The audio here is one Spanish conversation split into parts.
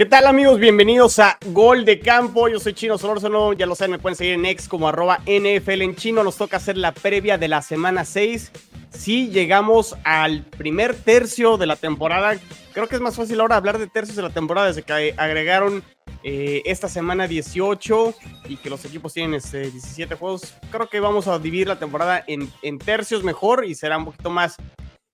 ¿Qué tal amigos? Bienvenidos a Gol de Campo. Yo soy Chino Solórzano, ya lo saben, me pueden seguir en X como arroba NFL en chino. Nos toca hacer la previa de la semana 6. Si llegamos al primer tercio de la temporada, creo que es más fácil ahora hablar de tercios de la temporada desde que agregaron eh, esta semana 18 y que los equipos tienen este, 17 juegos. Creo que vamos a dividir la temporada en, en tercios mejor y será un poquito más,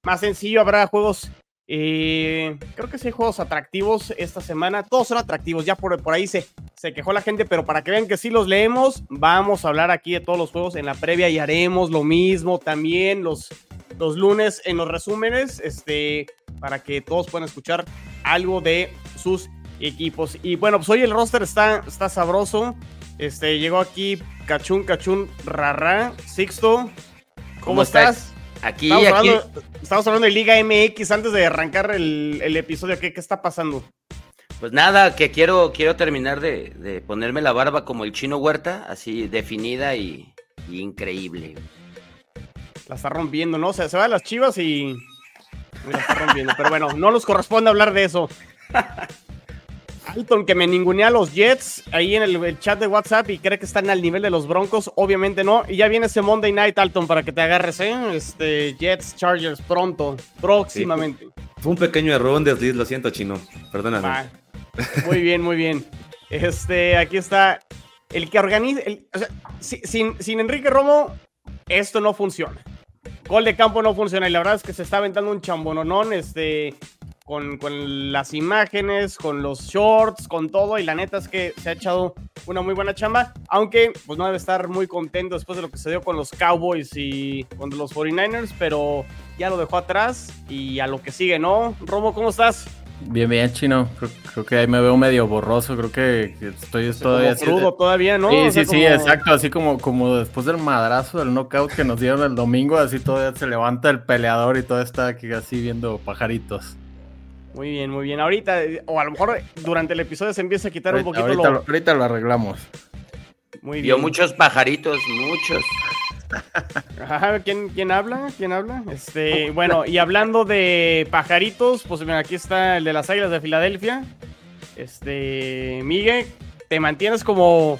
más sencillo. Habrá juegos eh, creo que sí hay juegos atractivos esta semana. Todos son atractivos. Ya por, por ahí se, se quejó la gente, pero para que vean que sí los leemos, vamos a hablar aquí de todos los juegos en la previa y haremos lo mismo también los, los lunes en los resúmenes, este, para que todos puedan escuchar algo de sus equipos. Y bueno, pues hoy el roster está, está sabroso. Este, llegó aquí Cachún, Cachún, Rara, Sixto. ¿Cómo, estás? Aquí, estamos, aquí. Hablando, estamos hablando de Liga MX antes de arrancar el, el episodio. ¿Qué, ¿Qué, está pasando? Pues nada, que quiero, quiero terminar de, de, ponerme la barba como el chino Huerta, así definida y, y increíble. La está rompiendo, ¿no? O sea, se va a las chivas y. La está rompiendo. Pero bueno, no nos corresponde hablar de eso. Alton que me ningunea a los Jets ahí en el, el, chat de WhatsApp y cree que están al nivel de los Broncos. Obviamente no. Y ya viene ese Monday Night, Alton, para que te agarres, ¿eh? Este, Jets, Chargers, pronto, próximamente. Sí, fue un pequeño error, un desliz, lo siento, chino. Perdóname. Ah, muy bien, muy bien. Este, aquí está el que organiza. El, o sea, sin, sin Enrique Romo, esto no funciona. Gol de campo no funciona y la verdad es que se está aventando un chambononón, este, con, con, las imágenes, con los shorts, con todo. Y la neta es que se ha echado una muy buena chamba. Aunque pues no debe estar muy contento después de lo que se dio con los Cowboys y con los 49ers. Pero ya lo dejó atrás y a lo que sigue, ¿no? Romo, ¿cómo estás? Bien, bien, chino. Creo, creo, que ahí me veo medio borroso. Creo que, estoy todavía. Crudo de... todavía, ¿no? Sí, o sea, sí, como... sí, exacto. Así como, como después del madrazo del knockout que nos dieron el domingo, así todavía se levanta el peleador y todo está aquí así viendo pajaritos. Muy bien, muy bien. Ahorita, o a lo mejor durante el episodio se empieza a quitar ahorita, un poquito ahorita, lo... ahorita lo arreglamos. Muy bien. Vio muchos pajaritos, muchos. Ajá, ¿quién, ¿quién habla? ¿Quién habla? Este, bueno, y hablando de pajaritos, pues mira, aquí está el de las Águilas de Filadelfia. Este, Miguel, te mantienes como,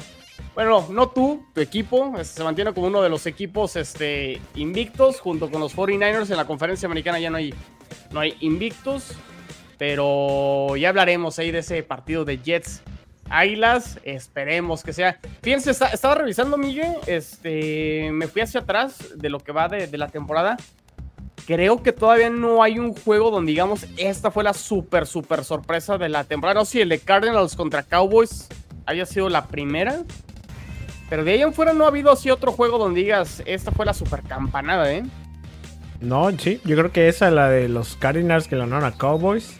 bueno, no tú, tu equipo, este, se mantiene como uno de los equipos este, invictos junto con los 49ers en la conferencia americana ya no hay, no hay invictos, pero ya hablaremos ahí de ese partido de Jets Águilas, esperemos que sea. Fíjense, está, estaba revisando, Miguel. Este, me fui hacia atrás de lo que va de, de, la temporada. Creo que todavía no hay un juego donde, digamos, esta fue la super, super sorpresa de la temporada. No si el de Cardinals contra Cowboys haya sido la primera. Pero de ahí en fuera no ha habido así otro juego donde digas, esta fue la super campanada, ¿eh? No, sí, yo creo que esa, la de los Cardinals que ganaron a Cowboys.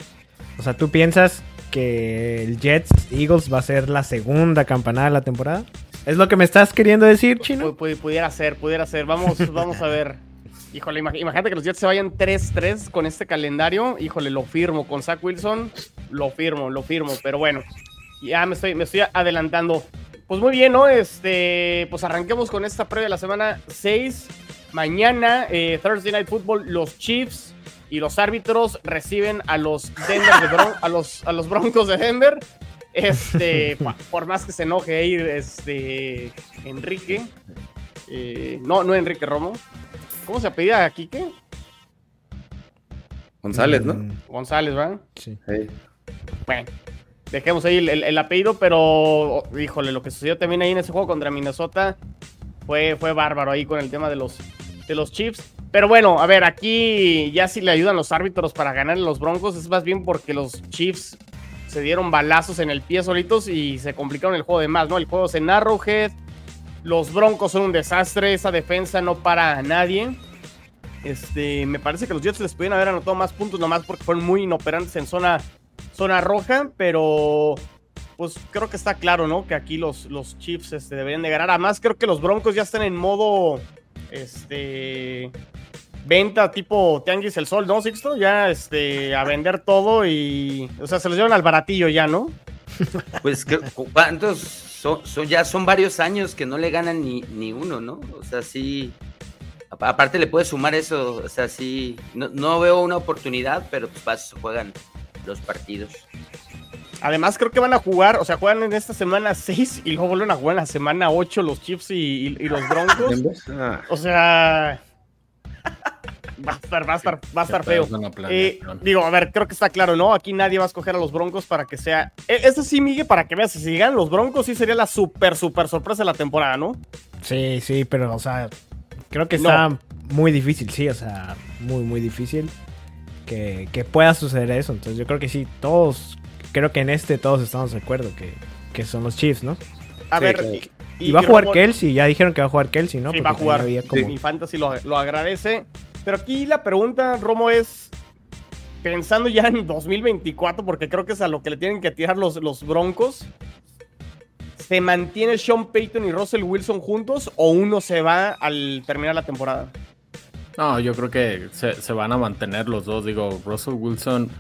O sea, tú piensas que el Jets Eagles va a ser la segunda campanada de la temporada. ¿Es lo que me estás queriendo decir, Chino? P pudiera ser, pudiera ser. Vamos, vamos a ver. Híjole, imagínate que los Jets se vayan 3-3 con este calendario. Híjole, lo firmo. Con Zach Wilson, lo firmo, lo firmo. Pero bueno, ya me estoy, me estoy adelantando. Pues muy bien, ¿no? Este, pues arranquemos con esta previa de la semana 6. Mañana, eh, Thursday Night Football, los Chiefs y los árbitros reciben a los Denver de Bron a los a los Broncos de Denver. Este, por más que se enoje ahí, este Enrique, eh, no, no Enrique Romo. ¿Cómo se apellida a Quique? González, ¿no? González, ¿verdad? Sí. sí. Bueno, dejemos ahí el, el, el, apellido, pero híjole, lo que sucedió también ahí en ese juego contra Minnesota fue, fue bárbaro ahí con el tema de los, de los Chiefs. Pero bueno, a ver, aquí ya si le ayudan los árbitros para ganar los Broncos, es más bien porque los Chiefs se dieron balazos en el pie solitos y se complicaron el juego de más, ¿no? El juego es en Arrowhead, los Broncos son un desastre, esa defensa no para a nadie. Este, me parece que los Jets les pudieron haber anotado más puntos nomás porque fueron muy inoperantes en zona, zona roja, pero pues creo que está claro, ¿no? Que aquí los, los Chiefs este, deberían de ganar. Además, creo que los Broncos ya están en modo este venta tipo Tianguis el Sol, ¿no, Sixto? Ya este, a vender todo y. O sea, se los llevan al baratillo ya, ¿no? Pues, ¿qué- cu- ¿cuántos? Son, ya son varios años que no le ganan ni, ni uno, ¿no? O sea, sí. Aparte le puedes sumar eso, o sea, sí. No, no veo una oportunidad, pero pues juegan los partidos. Además, creo que van a jugar, o sea, juegan en esta semana 6 y luego vuelven a jugar en la semana 8 los Chiefs y, y- y los Broncos. Ah, O sea. Va a estar, va a estar, va a estar Qué feo. Eh, digo, a ver, creo que está claro, ¿no? Aquí nadie va a escoger a los Broncos para que sea. E- Eso sí, Miguel, para que veas, si llegan los Broncos, sí sería la super, super sorpresa de la temporada, ¿no? Sí, sí, pero, o sea, creo que No. está muy difícil, sí, o sea, muy, muy difícil que, que pueda suceder eso. Entonces, yo creo que sí, todos, creo que en este todos estamos de acuerdo que, que son los Chiefs, ¿no? A Sí, ver. claro. Y, va a jugar Kelsey, ya dijeron que va a jugar Kelsey, ¿no? Sí, Porque va a jugar. como- Mi fantasy lo, lo agradece. Pero aquí la pregunta, Romo, es. Pensando ya en 2024, porque creo que es a lo que le tienen que tirar los, los Broncos. ¿Se mantiene Sean Payton y Russell Wilson juntos o uno se va al terminar la temporada? No, yo creo que se, se van a mantener los dos. Digo, Russell Wilson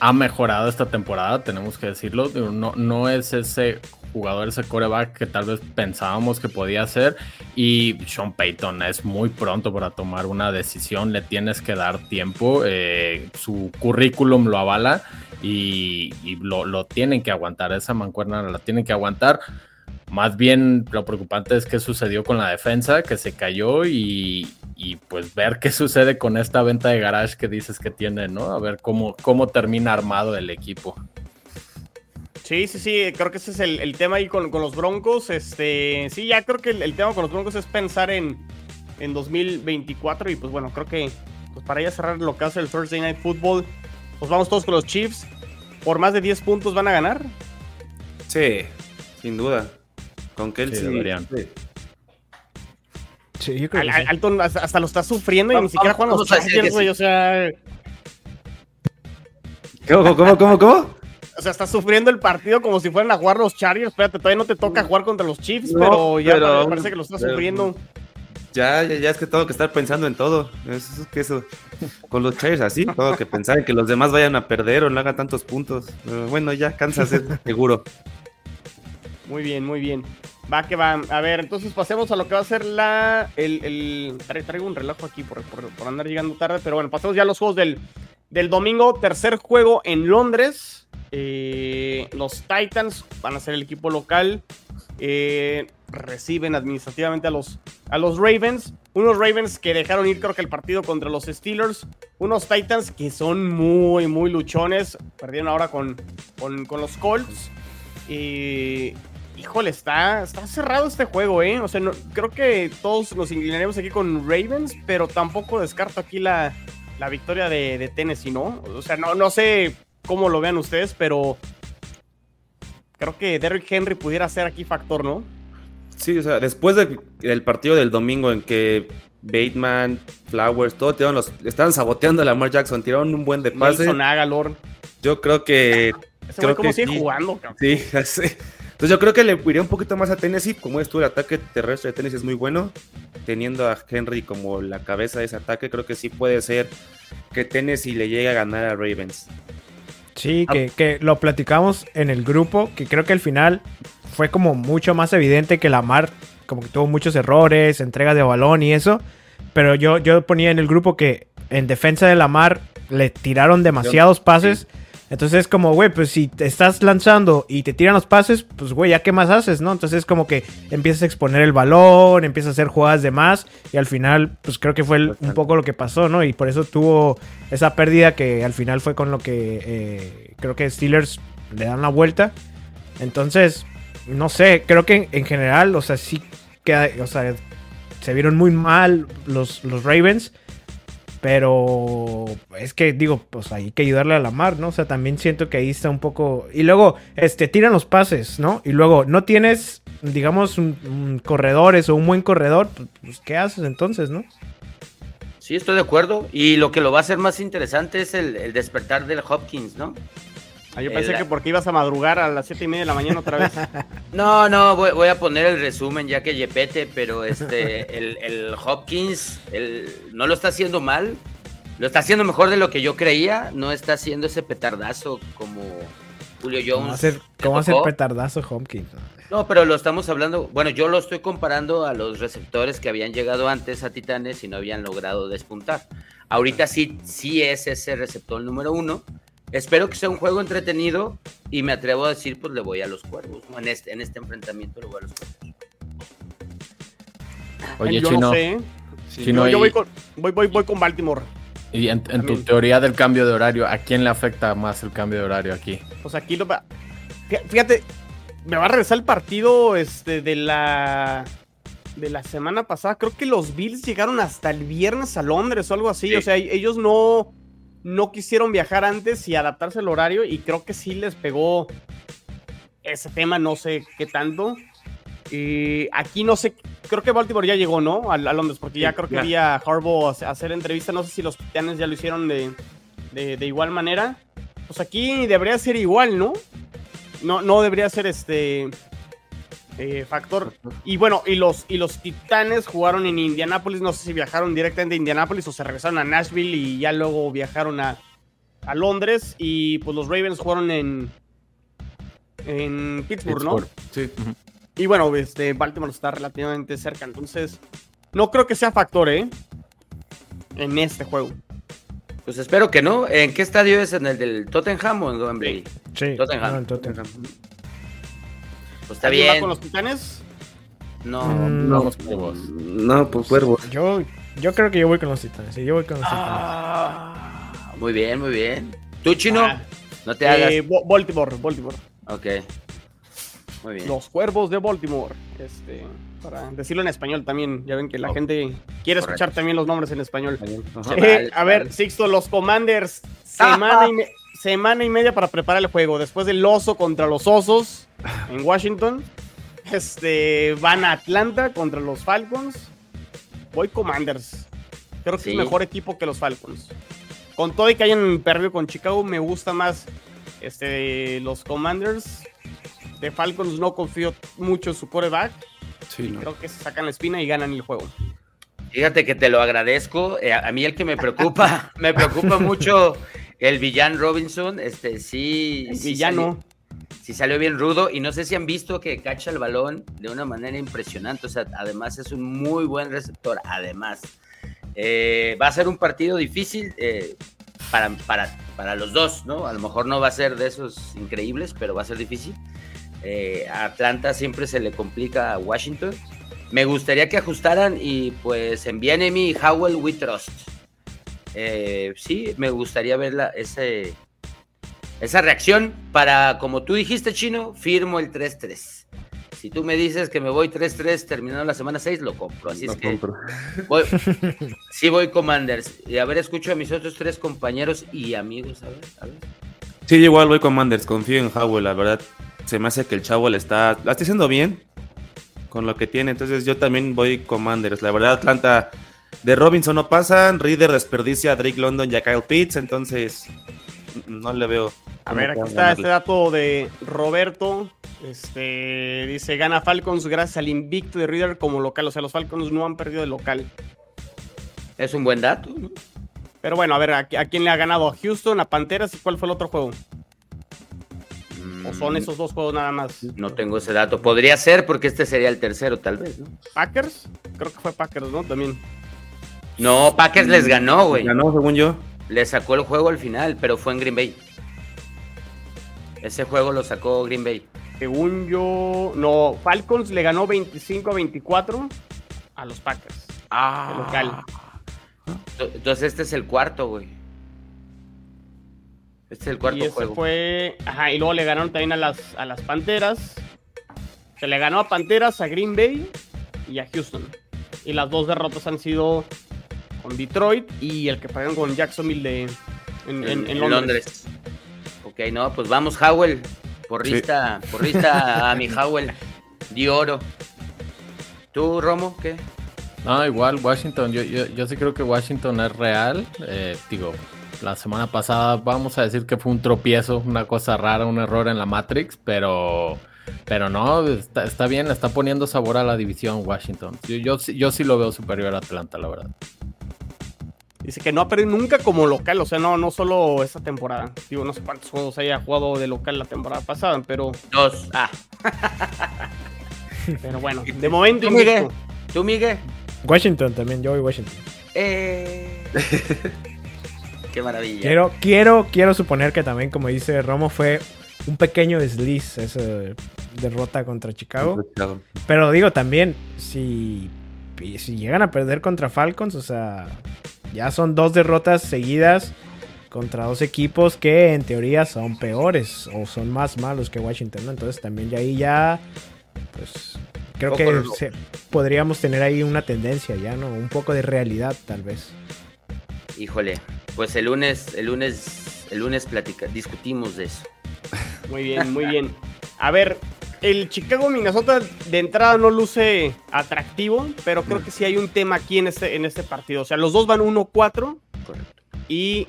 ha mejorado esta temporada, tenemos que decirlo. No, no es ese jugador, ese coreback que tal vez pensábamos que podía ser. Y Sean Payton es muy pronto para tomar una decisión, le tienes que dar tiempo. eh, su currículum lo avala y, y lo, lo tienen que aguantar. Esa mancuerna la tienen que aguantar. Más bien lo preocupante es qué sucedió con la defensa, que se cayó y, y, pues ver qué sucede con esta venta de garage que dices que tiene, ¿no? A ver cómo, cómo termina armado el equipo. Sí, sí, sí, creo que ese es el, el tema ahí con, con los Broncos. Este, sí, ya creo que el, el tema con los Broncos es pensar en, en 2024 y pues bueno, creo que pues para ya cerrar lo que hace el Thursday Night Football, pues vamos todos con los Chiefs. Por más de 10 puntos van a ganar. sí, sin duda. Con Kelsey. Sí, deberían. Sí. Sí, yo creo Al- que al- sí. Alton hasta, lo está sufriendo y ni siquiera juegan los Chargers, güey. sí. O sea, ¿Cómo, cómo, cómo, cómo? o sea, está sufriendo el partido como si fueran a jugar los Chargers. Espérate, todavía no te toca jugar contra los Chiefs, No, pero ya pero- pare- parece que lo está pero- sufriendo. Ya, ya, ya es que tengo que estar pensando en todo. Eso es que eso. Con los Chargers así, tengo que pensar en que los demás vayan a perder o no hagan tantos puntos. Pero bueno, ya Kansas es seguro. Muy bien, muy bien. Va que va. A ver, entonces pasemos a lo que va a ser la. El, el- tra- traigo un reloj aquí por, por- por andar llegando tarde, pero bueno, pasemos ya a los juegos del, del domingo. Tercer juego en Londres. Eh, los Titans van a ser el equipo local. Eh, reciben administrativamente a los, a los Ravens. Unos Ravens que dejaron ir, creo que el partido contra los Steelers. Unos Titans que son muy, muy luchones. Perdieron ahora con, con, con los Colts. Y. Híjole, está, está cerrado este juego, ¿eh? O sea, no- creo que todos nos inclinaremos aquí con Ravens, pero tampoco descarto aquí la, la victoria de, de Tennessee, ¿no? O sea, no, no sé cómo lo vean ustedes, pero creo que Derrick Henry pudiera ser aquí factor, ¿no? Sí, o sea, después de- del partido del domingo en que Bateman, Flowers, todo tiraron los, estaban saboteando a Lamar Jackson, tiraron un buen de pase. Nelson Agalor. Yo creo que Ese Creo que sigue sí. jugando, cabrón. Sí, sé. Entonces yo creo que le iría un poquito más a Tennessee, como es tú, el ataque terrestre de Tennessee es muy bueno, teniendo a Henry como la cabeza de ese ataque, creo que sí puede ser que Tennessee le llegue a ganar a Ravens. Sí, que, que lo platicamos en el grupo, que creo que al final fue como mucho más evidente que Lamar como que tuvo muchos errores, entregas de balón y eso, pero yo, yo ponía en el grupo que en defensa de Lamar le tiraron demasiados pases, entonces es como, güey, pues si te estás lanzando y te tiran los pases, pues güey, ¿ya qué más haces, no? Entonces es como que empiezas a exponer el balón, empiezas a hacer jugadas de más y al final, pues creo que fue el- un poco lo que pasó, ¿no? Y por eso tuvo esa pérdida que al final fue con lo que eh, creo que Steelers le dan la vuelta. Entonces, no sé, creo que en, en general, o sea, sí queda, o sea, se vieron muy mal los, los Ravens. Pero es que digo, pues hay que ayudarle a la mar, ¿no? O sea, también siento que ahí está un poco. Y luego, este, tiran los pases, ¿no? Y luego, no tienes, digamos, corredores o un buen corredor, pues, pues, ¿qué haces entonces, no? Sí, estoy de acuerdo. Y lo que lo va a hacer más interesante es el despertar del Hopkins, ¿no? Ah, yo pensé El- que porque ibas a madrugar a las siete y media de la mañana otra vez. No, no, voy, voy a poner el resumen ya que Yepete, pero este, el, el Hopkins el- no lo está haciendo mal, lo está haciendo mejor de lo que yo creía, no está haciendo ese petardazo como Julio ¿Cómo Jones. hacer, cómo hacer tocó. petardazo Hopkins? No, pero lo estamos hablando, bueno, yo lo estoy comparando a los receptores que habían llegado antes a Titanes y no habían logrado despuntar. Ahorita sí, sí es ese receptor número uno. Espero que sea un juego entretenido y me atrevo a decir, pues le voy a los cuervos. ¿no? En, este, en este enfrentamiento le voy a los cuervos. Oye, yo Chino, no sé. Chino, yo yo voy, con, voy, voy, voy con Baltimore. y en, en tu teoría del cambio de horario, ¿a quién le afecta más el cambio de horario aquí? Pues aquí lo va. fí- Fíjate, me va a regresar el partido este, de la. De la semana pasada. Creo que los Bills llegaron hasta el viernes a Londres o algo así. Sí. O sea, ellos no. No quisieron viajar antes y adaptarse al horario. Y creo que sí les pegó ese tema, no sé qué tanto. Y aquí no sé, creo que Baltimore ya llegó, ¿no? A, a Londres, porque ya Sí, creo que ya. vi a Harbaugh hace- hacer entrevista. No sé si los Titanes ya lo hicieron de, de, de igual manera. Pues aquí debería ser igual, ¿no? No, no debería ser este eh, factor. Y bueno, y los, y los Titanes jugaron en Indianápolis. No sé si viajaron directamente a Indianápolis o se regresaron a Nashville y ya luego viajaron a, a Londres. Y pues los Ravens jugaron en, en Pittsburgh, ¿no? Sí. Y bueno, este, Baltimore está relativamente cerca, entonces no creo que sea factor, ¿eh? En este juego. Pues espero que no. ¿En qué estadio es? ¿En el del Tottenham o en Wembley? Sí, Tottenham. no, en Tottenham. Pues está ¿Alguien va bien. con los Titanes? No, Mm, No, no. No, pues cuervos. Yo, yo creo que yo voy con los titanes. Sí, yo voy con los titanes. Ah, muy bien, muy bien. ¿Tú, Chino? Ah, no te hagas. eh, Baltimore, Baltimore. Ok. Muy bien. Los cuervos de Baltimore. Este, para decirlo en español también. Ya ven que la Ok. gente quiere Correcto. escuchar también los nombres en español. Eh, a ver. Sixto, los Commanders. Semana y, me- semana y media para preparar el juego. Después del oso contra los osos en Washington. Este, van a Atlanta contra los Falcons. Voy Commanders. Creo que Sí. es mejor equipo que los Falcons. Con todo y que hayan perdido con Chicago, me gusta más este, los Commanders. De Falcons no confío mucho en su quarterback. Sí, no. Creo que se sacan la espina y ganan el juego. Fíjate que te lo agradezco. Eh, a a mí el que me preocupa, me preocupa mucho el villano Robinson. Este sí. El sí villano. salió- Sí salió bien rudo. Y no sé si han visto que cacha el balón de una manera impresionante. O sea, además es un muy buen receptor. Además. Eh, va a ser un partido difícil eh, para, para, para los dos, ¿no? A lo mejor no va a ser de esos increíbles, pero va a ser difícil. Eh, a Atlanta siempre se le complica a Washington. Me gustaría que ajustaran y pues en Bienemy y Howell we trust. Eh, sí, me gustaría ver la- ese, esa reacción para, como tú dijiste, Chino, firmo el 3-3. Si tú me dices que me voy 3-3 terminando la semana 6, lo compro. Así es que voy, sí voy Commanders. Y a ver, escucho a mis otros tres compañeros y amigos. A ver, a ver. Sí, igual voy Commanders, confío en Howell, la verdad. Se me hace que el chavo le está, la está haciendo bien con lo que tiene, entonces yo también voy Commanders. La verdad, Atlanta de Robinson no pasan, Reader desperdicia a Drake London y a Kyle Pitts, entonces no le veo. A ver, aquí está ganarle. este dato de Roberto. Este dice: gana Falcons gracias al invicto de Reader como local. O sea, los Falcons no han perdido de local. Es un buen dato. ¿no? Pero bueno, a ver, ¿a, a quién le ha ganado? ¿A Houston? ¿A Panteras? ¿Y cuál fue el otro juego? ¿O son Mm, esos dos juegos nada más? No tengo ese dato. Podría ser porque este sería el tercero, tal vez. No, ¿Packers? Creo que fue Packers, ¿no? También. No Packers les ganó, güey. Ganó, según yo. Le sacó el juego al final, pero fue en Green Bay. Ese juego lo sacó Green Bay. Según yo. No, Falcons le ganó 25 a 24 a los Packers. Ah. El local. Entonces este es el cuarto, güey. Este es el cuarto y ese juego. fue. Ajá, y luego le ganaron también a las, a las Panteras. Se le ganó a Panteras, a Green Bay y a Houston. Y las dos derrotas han sido con Detroit y el que pagaron con Jacksonville de, en, en- en Londres. Ok, no, pues vamos, Howell. Porrista, porrista a mi Howell. Di oro. ¿Tú, Romo, qué? No, igual Washington, yo, yo, yo sí creo que Washington es real. Eh, digo, la semana pasada, vamos a decir que fue un tropiezo, una cosa rara, un error en la Matrix, pero, pero no, está, está bien, está poniendo sabor a la división Washington. Yo, yo, sí- yo sí lo veo superior a Atlanta, la verdad. Dice que no ha perdido nunca como local, o sea, no, no solo esta temporada. Digo, no sé cuántos juegos haya jugado de local la temporada pasada, pero, Dos. Ah, pero bueno, de momento ¿Tú, Miguel? ¿Tú, Miguel? Washington también, yo voy Washington. Eh... Qué maravilla. Quiero, quiero, quiero suponer que también, como dice Romo, fue un pequeño desliz esa derrota contra Chicago. Pero digo también, si, si llegan a perder contra Falcons, o sea, ya son dos derrotas seguidas contra dos equipos que en teoría son peores o son más malos que Washington, ¿no? Entonces también ya ahí ya, pues, creo Poco que se- podríamos tener ahí una tendencia ya, ¿no? Un poco de realidad tal vez. Híjole, pues el lunes, el lunes, el lunes platica, discutimos de eso. Muy bien, muy bien. A ver, el Chicago Minnesota de entrada no luce atractivo, pero creo que sí hay un tema aquí en este, en este partido. O sea, los dos van 1-4 Correcto. y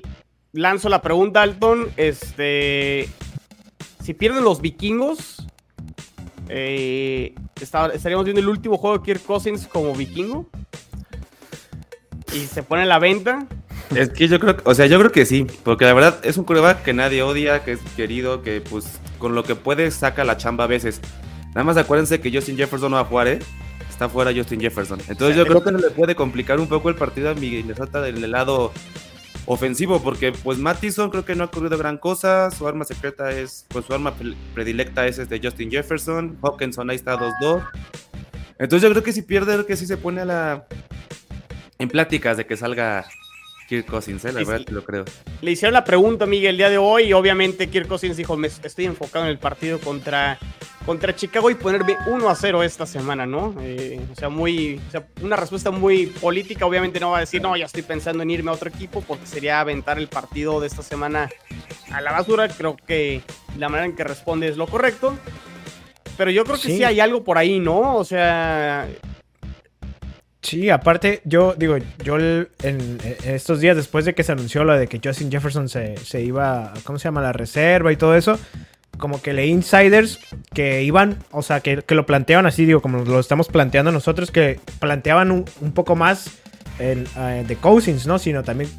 lanzo la pregunta, Alton. Este, si pierden los vikingos, eh, estaríamos viendo el último juego de Kirk Cousins como vikingo. Y se pone a la venta. Es que yo creo, que- o sea, yo creo que sí, porque la verdad es un coreback que nadie odia, que es querido, que pues con lo que puede saca la chamba a veces. Nada más acuérdense que Justin Jefferson no va a jugar, ¿eh? Está fuera Justin Jefferson. Entonces yo creo que le puede complicar un poco el partido a Minnesota del lado ofensivo, porque pues Mattison creo que no ha ocurrido gran cosa, su arma secreta es, pues su arma pre- predilecta es este Justin Jefferson, Hawkinson ahí está 2-2. Entonces yo creo que si pierde, creo que sí se pone a la... en pláticas de que salga Kirk Cousins, ¿eh? la verdad que lo creo. Le hicieron la pregunta, Miguel, el día de hoy. Y obviamente, Kirk Cousins dijo: Me estoy enfocado en el partido contra, contra Chicago y ponerme 1 a 0 esta semana, ¿no? Eh, o sea, muy. o sea, una respuesta muy política. Obviamente, no va a decir, no, ya estoy pensando en irme a otro equipo, porque sería aventar el partido de esta semana a la basura. Creo que la manera en que responde es lo correcto. Pero yo creo que sí, Sí. hay algo por ahí, ¿no? O sea, Sí, aparte, yo digo, yo en, estos días después de que se anunció lo de que Justin Jefferson se, se iba, ¿cómo se llama? La reserva y todo eso, como que leí insiders que iban, o sea, que, que lo planteaban así, digo, como lo estamos planteando nosotros, que planteaban un, poco más el, eh, de Cousins, ¿no? Sino también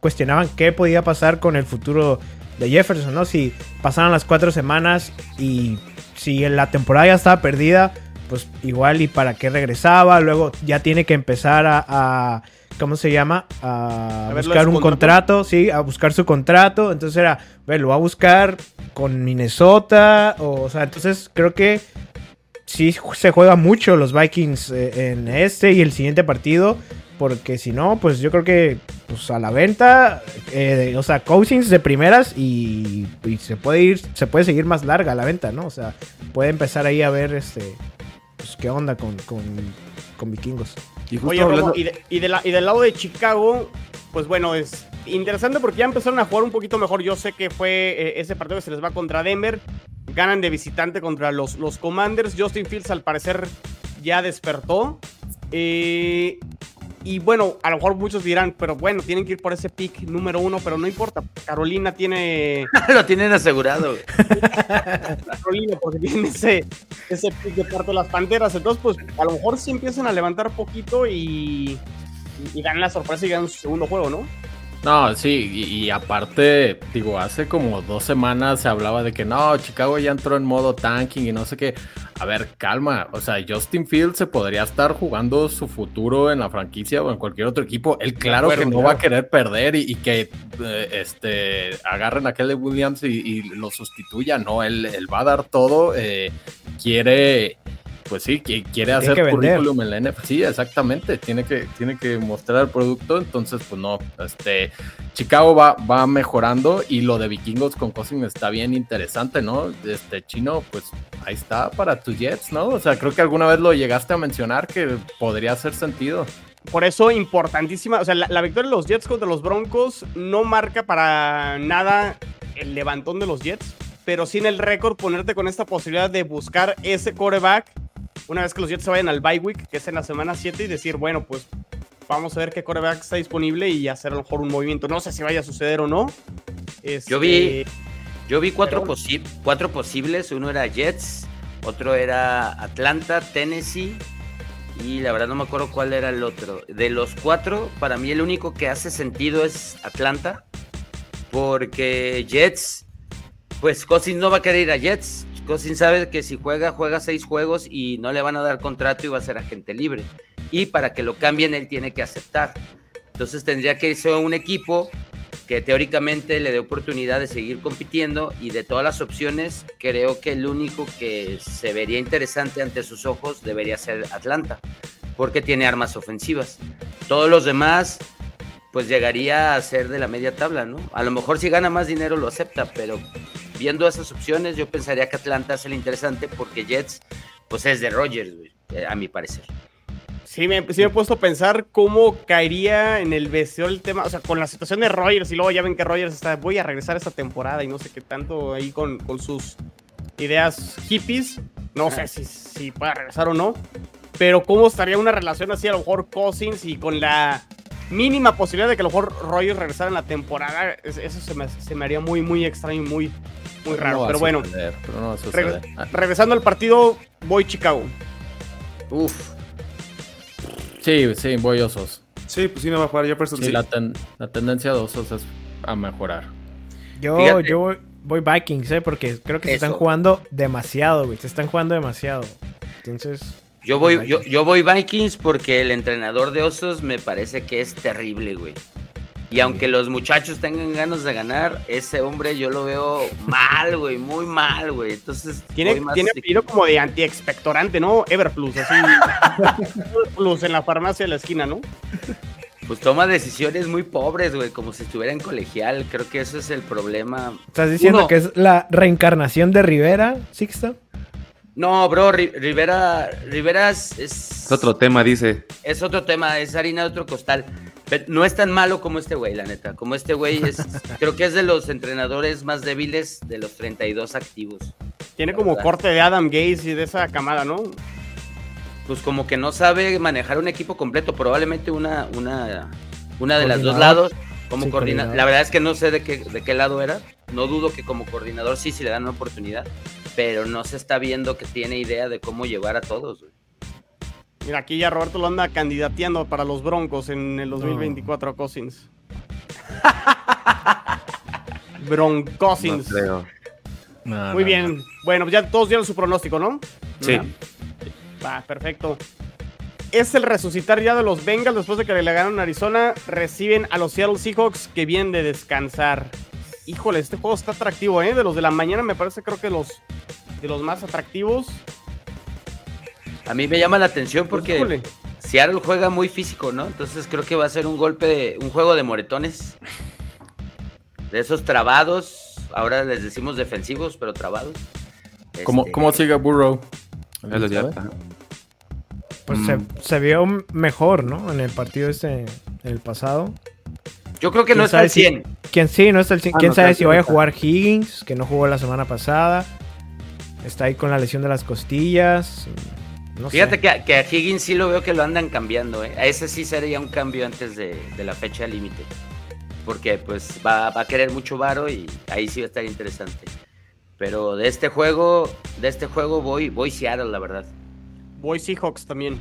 cuestionaban qué podía pasar con el futuro de Jefferson, ¿no? Si pasaran las cuatro semanas y si la temporada ya estaba perdida, pues igual y para qué regresaba, luego ya tiene que empezar a, a- ¿cómo se llama? A, ver buscar un contrato. sí, a buscar su contrato, entonces era, ve, lo va a buscar con Minnesota, o, o sea, entonces creo que sí se juega mucho los Vikings eh, en este y el siguiente partido, porque si no, pues yo creo que pues a la venta, eh, o sea, Cousins de primeras y, y se puede ir, se puede seguir más larga la venta, ¿no? O sea, puede empezar ahí a ver este, pues qué onda con, con, con vikingos. Y justo Oye, Romo, hablando- y, de- y de la- y del lado de Chicago, pues bueno, es interesante porque ya empezaron a jugar un poquito mejor. Yo sé que fue eh, ese partido que se les va contra Denver. Ganan de visitante contra los, los Commanders. Justin Fields al parecer ya despertó. Eh, y bueno, a lo mejor muchos dirán, pero bueno, tienen que ir por ese pick número uno, pero no importa. Carolina tiene Lo tienen asegurado. Carolina porque tiene ese, ese pick de parte de las Panteras. Entonces, pues a lo mejor sí empiezan a levantar poquito y, y, y ganan la sorpresa y ganan su segundo juego, ¿no? No, sí, y, y aparte, digo, hace como dos semanas se hablaba de que no, Chicago ya entró en modo tanking y no sé qué. A ver, calma, o sea, Justin Fields se podría estar jugando su futuro en la franquicia o en cualquier otro equipo. Él claro acuerdo, que no claro. va a querer perder y, y que eh, este, agarren a Kelly Williams y, y lo sustituya, no, él, él va a dar todo, eh, quiere... Pues sí, que quiere hacer que currículum en la NFL. Sí, exactamente. Tiene que, tiene que mostrar el producto. Entonces, pues no. Este, Chicago va, va mejorando y lo de Vikingos con Cousins está bien interesante, ¿no? Este chino, pues ahí está para tus Jets, ¿no? O sea, creo que alguna vez lo llegaste a mencionar que podría hacer sentido. Por eso, importantísima. O sea, la, la victoria de los Jets contra los Broncos no marca para nada el levantón de los Jets, pero sí en el récord ponerte con esta posibilidad de buscar ese coreback una vez que los Jets se vayan al bye week, que es en la semana 7, y decir, bueno, pues vamos a ver qué coreback está disponible y hacer a lo mejor un movimiento. No sé si vaya a suceder o no. Este, Yo vi- Yo vi cuatro, Pero- posi- cuatro posibles. Uno era Jets, otro era Atlanta, Tennessee. Y la verdad no me acuerdo cuál era el otro. De los cuatro, para mí el único que hace sentido es Atlanta. Porque Jets, pues Cousins no va a querer ir a Jets. Cousins sabe que si juega, juega seis juegos y no le van a dar contrato y va a ser agente libre. Y para que lo cambien, él tiene que aceptar. Entonces tendría que irse a un equipo que teóricamente le dé oportunidad de seguir compitiendo y de todas las opciones, creo que el único que se vería interesante ante sus ojos debería ser Atlanta, porque tiene armas ofensivas. Todos los demás, pues llegaría a ser de la media tabla, ¿no? A lo mejor si gana más dinero lo acepta, pero viendo esas opciones, yo pensaría que Atlanta es el interesante porque Jets, pues es de Rogers, eh, a mi parecer. Sí me, sí me he puesto a pensar cómo caería en el vestidor el tema, o sea, con la situación de Rogers y luego ya ven que Rogers está, voy a regresar esta temporada y no sé qué tanto ahí con, con sus ideas hippies, no sé si, si pueda regresar o no, pero cómo estaría una relación así a lo mejor Cousins y con la mínima posibilidad de que a lo mejor Rogers regresara en la temporada, es- eso se me, se me haría muy, muy extraño y muy, muy raro, No pero bueno, suceder, pero no va a reg- suceder. Ah, regresando al partido, voy Chicago. Uf, Sí, sí, voy osos. Sí, pues sí, no va a jugar Jefferson. Sí, Sí, La, ten- la tendencia de osos es a mejorar. Yo, Fíjate. yo voy, voy Vikings, ¿eh? Porque creo que se están jugando demasiado, güey. Se están jugando demasiado. Entonces. Yo voy, Vikings. yo, yo voy Vikings porque el entrenador de Osos me parece que es terrible, güey. Y aunque los muchachos tengan ganas de ganar, ese hombre yo lo veo mal, güey, muy mal, güey. Entonces, Tiene, tiene de- apellido como de anti-expectorante, ¿no? Everplus, así. Plus en la farmacia de la esquina, ¿no? pues toma decisiones muy pobres, güey, como si estuviera en colegial. Creo que eso es el problema. ¿Estás diciendo Uno. que es la reencarnación de Rivera, Sixto? No, bro, Ri- Rivera, Rivera es, es, es otro tema, dice. es otro tema, es harina de otro costal. Pero no es tan malo como este güey, la neta. Como este güey es, creo que es de los entrenadores más débiles de los 32 activos. Tiene como ¿Verdad? corte de Adam Gates y de esa camada, ¿no? pues como que no sabe manejar un equipo completo, probablemente una, una, una de las dos lados como Sí, coordinador. coordinador. La verdad es que no sé de qué, de qué lado era. No dudo que como coordinador sí, sí le dan una oportunidad, pero no se está viendo que tiene idea de cómo llevar a todos. güey. Mira, aquí ya Roberto lo anda candidateando para los Broncos en el 2024 a Cousins. No Broncosins. creo. No, Muy no, bien. Bueno, pues ya todos dieron su pronóstico, ¿no? Sí. Va, perfecto. Es el resucitar ya de los Bengals después de que le ganaron a Arizona. Reciben a los Seattle Seahawks que vienen de descansar. Híjole, este juego está atractivo, ¿eh? De los de la mañana me parece creo que los de los más atractivos. A mí me llama la atención porque Híjole. Seattle juega muy físico, ¿no? Entonces creo que va a ser un golpe, de, un juego de moretones. De esos trabados, ahora les decimos defensivos, pero trabados. ¿Cómo, Este, cómo sigue Burrow? Está. Pues Mm. se, se vio mejor, ¿no? En el partido este, en el pasado. Yo creo que no ¿Quién está al sabe si- 100. ¿Quién sí? No está el, cien- Ah, ¿Quién no, sabe si vaya a jugar Higgins, que no jugó la semana pasada? Está ahí con la lesión de las costillas. No Fíjate sé. que, a- que a Higgins sí lo veo que lo andan cambiando, ¿eh? A ese sí sería un cambio antes de, de la fecha límite. Porque pues va, va a querer mucho varo y ahí sí va a estar interesante. Pero de este juego, de este juego voy, voy Seattle, la verdad. Voy Seahawks también.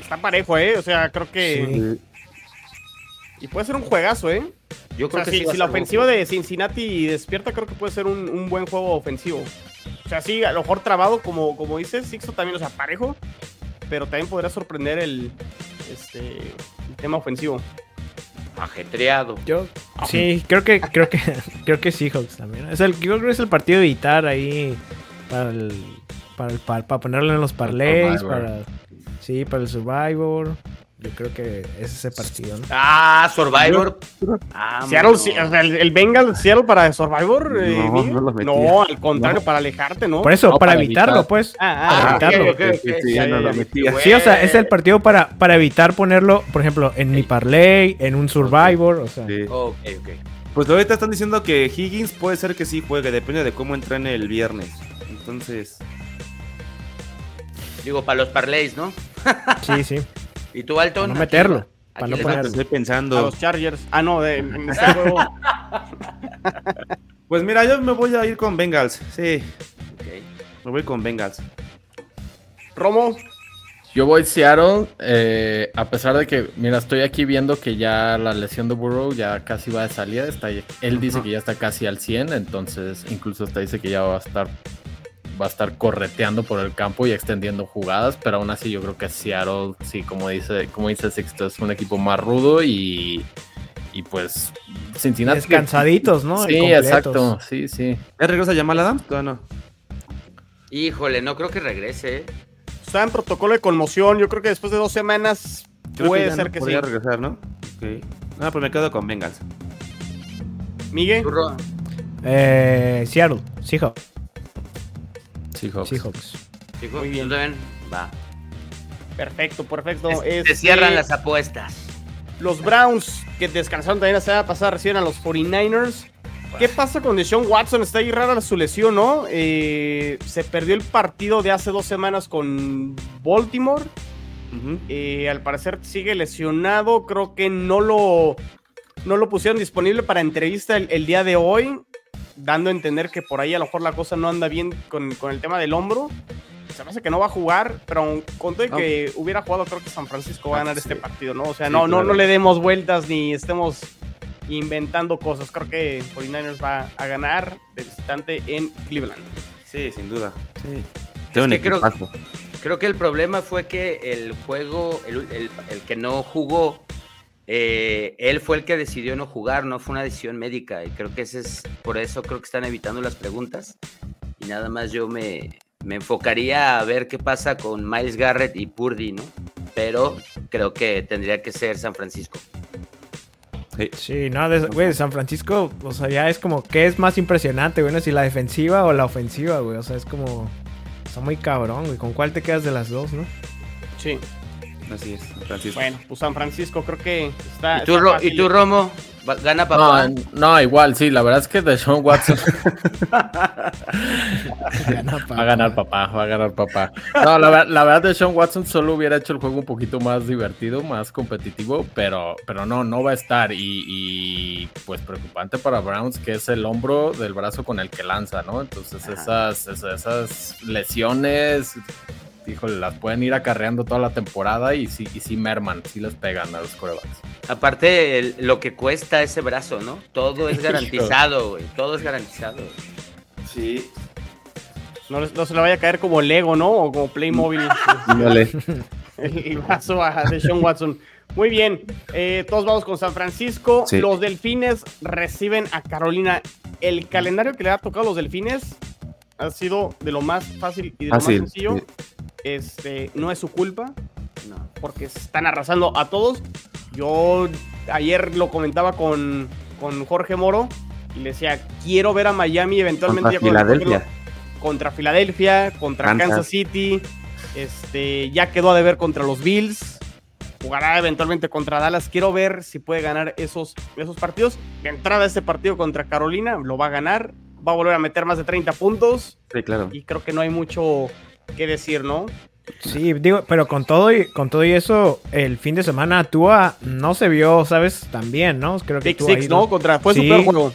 Está parejo, ¿eh? O sea, creo que... Sí. Y puede ser un juegazo, ¿eh? Yo O creo sea, que si, sí si la ofensiva de Cincinnati despierta, creo que puede ser un, un buen juego ofensivo. O sea, sí, a lo mejor trabado, como, como dices, Sixto también, o sea, parejo, pero también podría sorprender el, este, el tema ofensivo. ajetreado. Yo sí, creo que creo que creo que Seahawks también. Es el, yo creo que es el partido de evitar ahí para el para el para, para ponerlo en los parlays, para sí, para el Survivor. Yo creo que es ese partido, ¿no? Ah, Survivor. Ah, Seattle, el, el Bengals Seattle para Survivor. eh, No. No, al contrario, No. para alejarte, ¿no? Por eso, para, para evitarlo, evitar. pues. Ah, para ah, evitarlo. ya, no lo metía. Sí, o sea, es el partido para, para evitar ponerlo, por ejemplo, en mi parlay, en un Survivor, o sea. Sí. Ok, ok. Pues ahorita están diciendo que Higgins puede ser que sí juegue, depende de cómo entrene el viernes. Entonces, Digo, para los parlays, ¿no? Sí, sí. ¿Y tú, Alton? Para no ¿A quién- meterlo, a para no ponerlo. Estoy A pensando. los Chargers. Ah, no, de, en este juego. Pues mira, yo me voy a ir con Bengals. Sí, Ok. me voy con Bengals. Romo, Yo voy Seattle, eh, a pesar de que, mira, estoy aquí viendo que ya la lesión de Burrow ya casi va de salida. Está, él dice que ya está casi al 100, entonces incluso hasta dice que ya va a estar va a estar correteando por el campo y extendiendo jugadas, pero aún así yo creo que Seattle, sí, como dice, como dice Sixto, es un equipo más rudo y, y pues Cincinnati. Descansaditos, ¿no? Sí, exacto, sí, sí. ¿Ya regresa Jamal Adams? Todavía no. Híjole, no creo que regrese. ¿eh? está en protocolo de conmoción. Yo creo que después de dos semanas Creo puede ser no que sí. podría regresar, ¿no? Ok. No, pues me quedo con Bengals. Miguel, ¿Tú, Ro- Eh, Seattle, Seahawks. Seahawks. Seahawks. Chico, Muy bien. Va. perfecto, perfecto. Se- se Este, cierran las apuestas. Los Browns, que descansaron también la semana pasada, reciben a los 49ers. ¿Qué pasa con Deshaun Watson? Está ahí rara su lesión, ¿no? Eh, se perdió el partido de hace dos semanas con Baltimore. Eh, al parecer sigue lesionado. Creo que no lo, no lo pusieron disponible para entrevista el, el día de hoy. Dando a entender que por ahí a lo mejor la cosa no anda bien con, con el tema del hombro. Se me hace que no va a jugar, pero aun con todo y que hubiera jugado, creo que San Francisco va a Ah, ganar sí. este partido, ¿no? O sea, Sí, no, no, claro. no le demos vueltas ni estemos inventando cosas. Creo que 49ers va a ganar de visitante en Cleveland. Sí, sin duda. Sí. Que creo-. Creo que el problema fue que el juego, el, el- el que no jugó, eh, él fue el que decidió no jugar, no fue una decisión médica. Y creo que ese es, por eso creo que están evitando las preguntas. Y nada más yo me, me enfocaría a ver qué pasa con Miles Garrett y Purdy, ¿no? Pero creo que tendría que ser San Francisco. Sí. Sí, no, de, güey, de San Francisco, o sea, ya es como, ¿qué es más impresionante, güey? ¿No? Si la defensiva o la ofensiva, güey. O sea, es como, está muy cabrón, güey. ¿Con cuál te quedas de las dos, no? Sí. Así es, Francisco. Bueno, pues San Francisco creo que está. ¿Y tú, está Ro- fácil. ¿y tú, Romo? ¿Gana papá? No, no, igual, sí, la verdad es que Deshaun Watson va a ganar papá, va a ganar papá. No, la, la verdad Deshaun Watson solo hubiera hecho el juego un poquito más divertido, más competitivo, pero, pero no, no va a estar. Y, y, pues preocupante para Browns, que es el hombro del brazo con el que lanza, ¿no? Entonces esas, esas, esas lesiones, híjole, las pueden ir acarreando toda la temporada y sí, y sí merman, sí les pegan a los corebacks. Aparte, el- lo que cuesta ese brazo, ¿no? Todo es garantizado, güey. Todo es garantizado. Sí. No, no se le vaya a caer como Lego, ¿no? O como Playmobil. Dale. el el vaso a Deshaun Watson. Muy bien. eh, todos vamos con San Francisco. Sí. Los Delfines reciben a Carolina. El calendario que le ha tocado a los Delfines ha sido de lo más fácil y de lo más sencillo. Este, no es su culpa, No. porque están arrasando a todos. Yo ayer lo comentaba con, con Jorge Moro y le decía, quiero ver a Miami eventualmente. Contra ya Filadelfia. Contra Filadelfia, contra Kansas, Kansas. City. Este, ya quedó a deber contra los Bills. Jugará eventualmente contra Dallas. Quiero ver si puede ganar esos, esos partidos. De entrada, este partido contra Carolina lo va a ganar. Va a volver a meter más de 30 puntos. Sí, claro. Y creo que no hay mucho que decir, ¿no? Sí, digo, pero con todo y con todo y eso, el fin de semana Tua no se vio, ¿sabes? Tan bien, ¿no? Creo que Big Tua Six, ahí ¿no? Contra, fue su peor juego.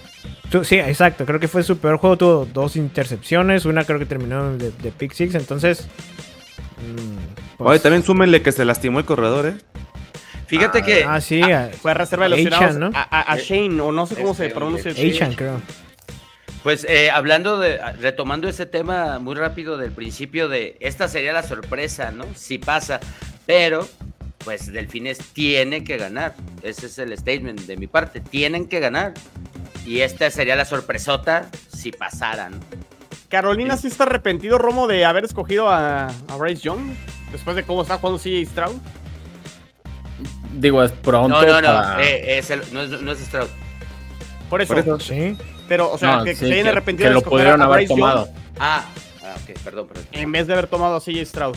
Sí, exacto. Creo que fue su peor juego. Tuvo dos intercepciones. Una creo que terminó de, de pick six. Entonces. mm, pues- Oye, también súmenle que se lastimó el corredor, ¿eh? Fíjate que Ah, sí. a- Fue a reserva de ¿no? a, a- a Shane, o no sé cómo se Este, pronuncia. Achan, creo. Pues eh, hablando de, retomando ese tema muy rápido del principio de, esta sería la sorpresa, ¿no? Si pasa, pero pues Delfines tiene que ganar, ese es el statement de mi parte, tienen que ganar. Y esta sería la sorpresota si pasaran. Carolina sí está arrepentido, Romo, de haber escogido a, a Bryce Young. Después de cómo está jugando CJ Stroud. Digo, es pronto. No, no, no, para- eh, es el- no, es, no es Stroud. Por eso. Por eso. Sí. Pero, o sea, No, que, que se hayan que- arrepentido que de lo pudieron a haber tomado. Ah, ah, ok, perdón, perdón. en vez de haber tomado a CJ Stroud.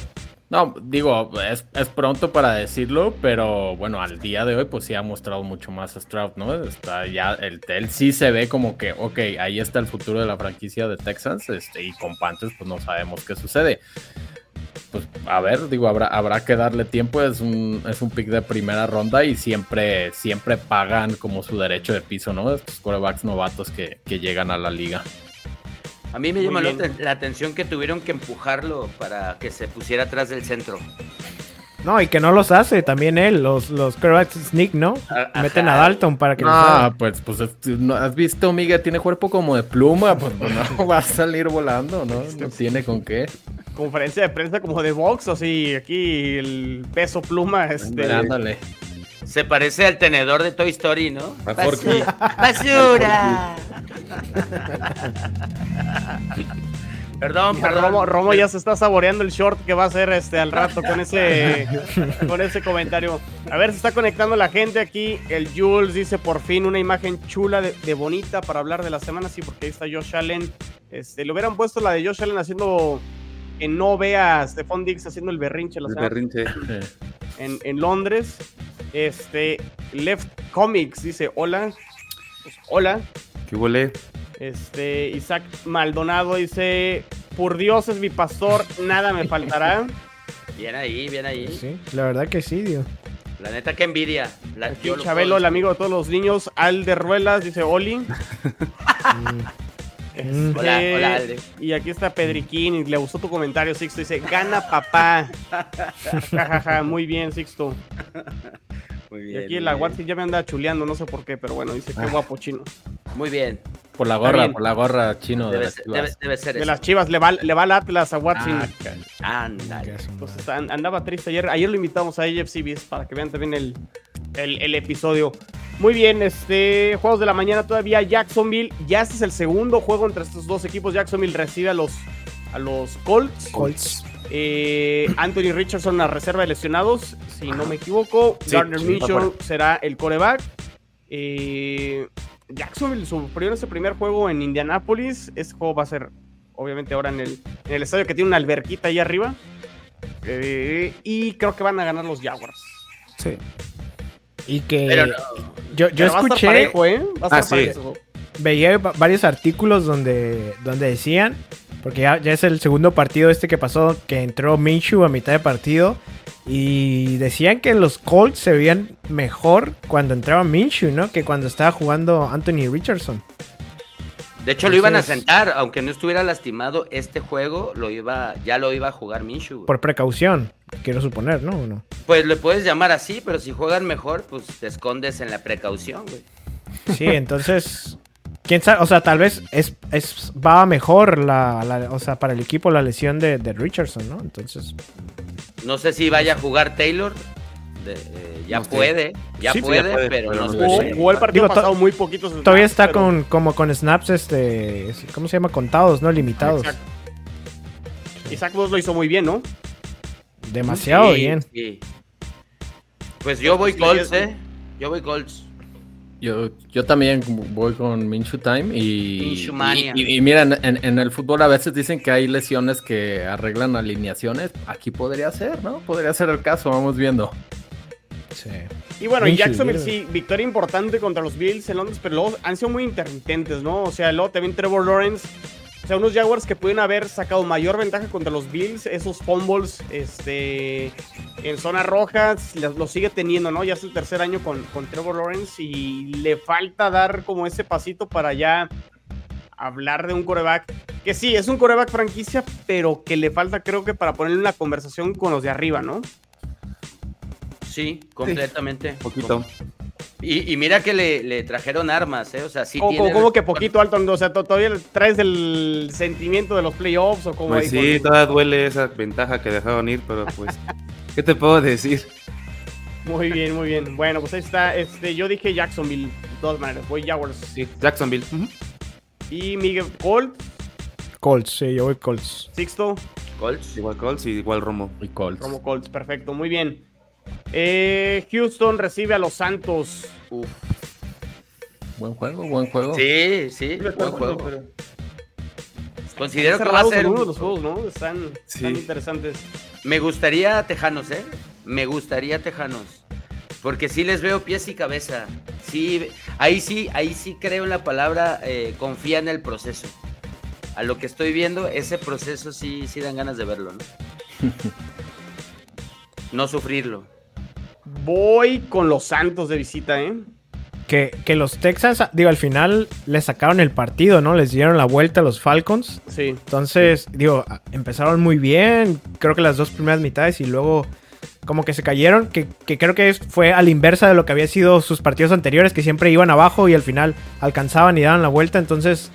No, digo, es, es pronto para decirlo, pero bueno, al día de hoy pues sí ha mostrado mucho más a Stroud, ¿no? Está ya, el, él sí se ve como que, ok, ahí está el futuro de la franquicia de Texans, este, y con Panthers pues no sabemos qué sucede. Pues a ver, digo, habrá, habrá que darle tiempo. Es un, es un pick de primera ronda y siempre, siempre pagan como su derecho de piso, ¿no? Estos quarterbacks novatos que, que llegan a la liga. A mí me Muy llamó la, bien. la atención que tuvieron que empujarlo para que se pusiera atrás del centro. No, y que no los hace también él, los, los quarterbacks sneak, ¿no? A- Meten a. Dalton para que los Ah, haga. pues, pues es- no, has visto, Miguel, tiene cuerpo como de pluma, pues, pues, no va a salir volando, ¿no? No tiene con qué. Conferencia de prensa como de box, así aquí el peso pluma. Este. Se parece al tenedor de Toy Story, ¿no? ¡Basura! perdón, Mira, perdón. Romo, Romo ya se está saboreando el short que va a hacer este al rato con ese con ese comentario. A ver, se está conectando la gente aquí. El Jules dice por fin una imagen chula de, de bonita para hablar de la semana. Sí, porque ahí está Josh Allen. Este, le hubieran puesto la de Josh Allen haciendo que no vea a Stephon Diggs haciendo el berrinche la El berrinche. En, en Londres. Este, Left Comics dice hola. Pues, hola. ¿Qué huele? Este, Isaac Maldonado dice, por Dios es mi pastor, nada me faltará. Bien ahí, bien ahí. Sí, la verdad que sí, tío. La neta, que envidia. La, Aquí Chabelo, el amigo de todos los niños, Alder Ruelas, dice Oli. Mm. Hola, hola, Alde. Y aquí está Pedriquín, y le gustó tu comentario, Sixto. Dice, gana papá. Muy bien, Sixto. Muy Y aquí la. WhatsApp ya me anda chuleando, no sé por qué, pero bueno, dice, qué guapo chino. Muy bien. Por la gorra, por la gorra chino de Debe las ser, Chivas. debe, debe ser De eso. las chivas, le va, le va al Atlas a Watson. Ah. Ándale. Pues andaba triste ayer. Ayer lo invitamos a AFCBs para que vean también el, el, el episodio. Muy bien, este juegos de la mañana todavía Jacksonville. Ya este es el segundo juego entre estos dos equipos. Jacksonville recibe a los, a los Colts. Colts. Eh, Anthony Richardson a reserva de lesionados, si no me equivoco. Sí, Gardner sí, acuerdo. será el coreback. Eh, Jacksonville sufrió en ese primer juego en Indianapolis. Este juego va a ser, obviamente, ahora en el, en el estadio que tiene una alberquita ahí arriba. Eh, y creo que van a ganar los Jaguars. Sí. Y que Pero no. Yo, yo escuché, parejo, ¿eh? Ah, sí. parejo veía va- varios artículos donde, donde decían, porque ya, ya es el segundo partido este que pasó, que entró Minshew a mitad de partido, y decían que los Colts se veían mejor cuando entraba Minshew, ¿no? Que cuando estaba jugando Anthony Richardson. De hecho, lo iban a sentar, aunque no estuviera lastimado este juego, lo iba, ya lo iba a jugar Minshew. Por precaución, quiero suponer, ¿no? ¿O no? Pues le puedes llamar así, pero si juegan mejor, pues te escondes en la precaución, güey. Sí, entonces, quién sabe, o sea, tal vez es, es va mejor la, la- o sea, para el equipo la lesión de, de Richardson, ¿no? Entonces, No sé si vaya a jugar Taylor. de- eh, ya No puede, ya, Sí, sí, puede, ya puede, pero pero no sé. Jugó, el partido Digo, pasado muy poquitos. todavía snaps, está pero- con como con snaps, este, ¿cómo se llama? Contados, ¿no? Limitados. Exacto. Isaac Boss lo hizo muy bien, ¿no? Demasiado Sí, bien. sí. Pues yo voy Colts, ¿eh? Yo voy Colts. Yo, yo también voy con Minshew Time y, y, y- y mira, en, el fútbol a veces dicen que hay lesiones que arreglan alineaciones. Aquí podría ser, ¿no? Podría ser el caso, vamos viendo. Sí. Y bueno, y Minshew, Jacksonville mira. sí, victoria importante contra los Bills en Londres, pero luego han sido muy intermitentes, ¿no? O sea, luego también Trevor Lawrence, o sea, unos Jaguars que pudieron haber sacado mayor ventaja contra los Bills, esos fumbles, este, en zonas rojas, los lo sigue teniendo, ¿no? Ya es el tercer año con, con Trevor Lawrence y le falta dar como ese pasito para ya hablar de un coreback, que sí, es un coreback franquicia, pero que le falta creo que para ponerle una conversación con los de arriba, ¿no? Sí, completamente. Poquito. Y, y mira que le, le trajeron armas, ¿eh? O sea, sí ¿Cómo, tiene- cómo que poquito alto? O sea, to- ¿todavía traes el sentimiento de los playoffs o como Pues sí, todavía duele esa ventaja que dejaron ir, pero pues, ¿qué te puedo decir? Muy bien, muy bien. Bueno, pues ahí está. Este, yo dije Jacksonville, de todas maneras. Voy Jaguars. Sí, Jacksonville. Y Miguel Colt, Colts, sí, yo voy Colts. Sixto, Colts. Igual Colts y igual Romo. Y Colts. como Colts. Perfecto, muy bien. Eh, Houston recibe a los Santos. Uf. Buen juego, buen juego. Sí, sí, buen juego. Considero que va a ser. de los juegos, ¿no? Están, están interesantes. Me gustaría Tejanos, ¿eh? Me gustaría Tejanos. Porque sí les veo pies y cabeza. Sí, ahí sí, ahí sí creo en la palabra, eh, confía en el proceso. A lo que estoy viendo, ese proceso sí, sí dan ganas de verlo, ¿no? no sufrirlo. Voy con los Santos de visita, ¿eh? Que, que los Texans, digo, al final les sacaron el partido, ¿no? Les dieron la vuelta a los Falcons. Sí. Entonces, digo, empezaron muy bien. Creo que las dos primeras mitades y luego como que se cayeron. Que, que creo que fue a la inversa de lo que había sido sus partidos anteriores, que siempre iban abajo y al final alcanzaban y daban la vuelta. Entonces,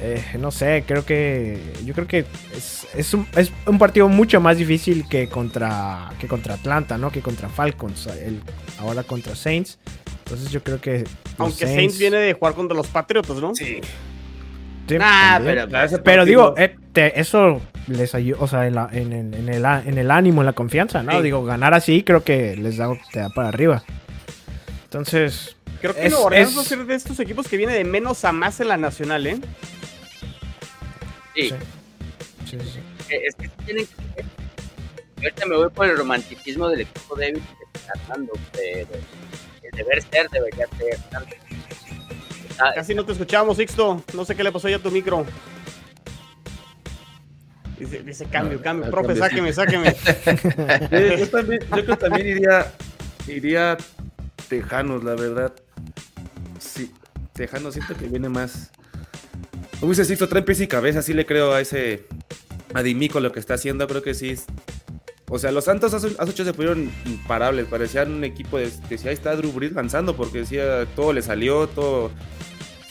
eh, no sé, creo que. Yo creo que es, es un, es un partido mucho más difícil que contra, que contra Atlanta, ¿no? Que contra Falcons. El, ahora contra Saints. Entonces, yo creo que. Aunque Saints viene de jugar contra los Patriotas, ¿no? Sí. sí, Nah, pero, Pero digo, eh, te- eso les ayuda, o sea, en, la- en el, en el en el ánimo, en la confianza, ¿no? Sí. Digo, ganar así creo que les da, te da para arriba. Entonces, Creo que Es- Nueva Orleans es- va a ser de estos equipos que viene de menos a más en la nacional, ¿eh? Sí, sí. Sí, sí, sí. eh, es que tienen que. Yo ahorita me voy por el romanticismo del equipo débil que está dando. pero El deber ser debería ser. Está- Casi no te escuchábamos, Sixto. No sé qué le pasó ya a tu micro. Dice, dice cambio, Ah, cambio. ah, Profe, cambio, sáqueme, sáqueme. Yo, también, yo creo que también iría, iría Tejanos, la verdad. Sí, Tejanos siento que viene más. Dice Sixto, trae pies y cabeza, sí le creo a ese a Dimico lo que está haciendo, creo que sí. O sea, los Santos hace, ocho se pusieron imparables, parecían un equipo de, decía, ahí está Drew Brees lanzando, porque decía, todo le salió, todo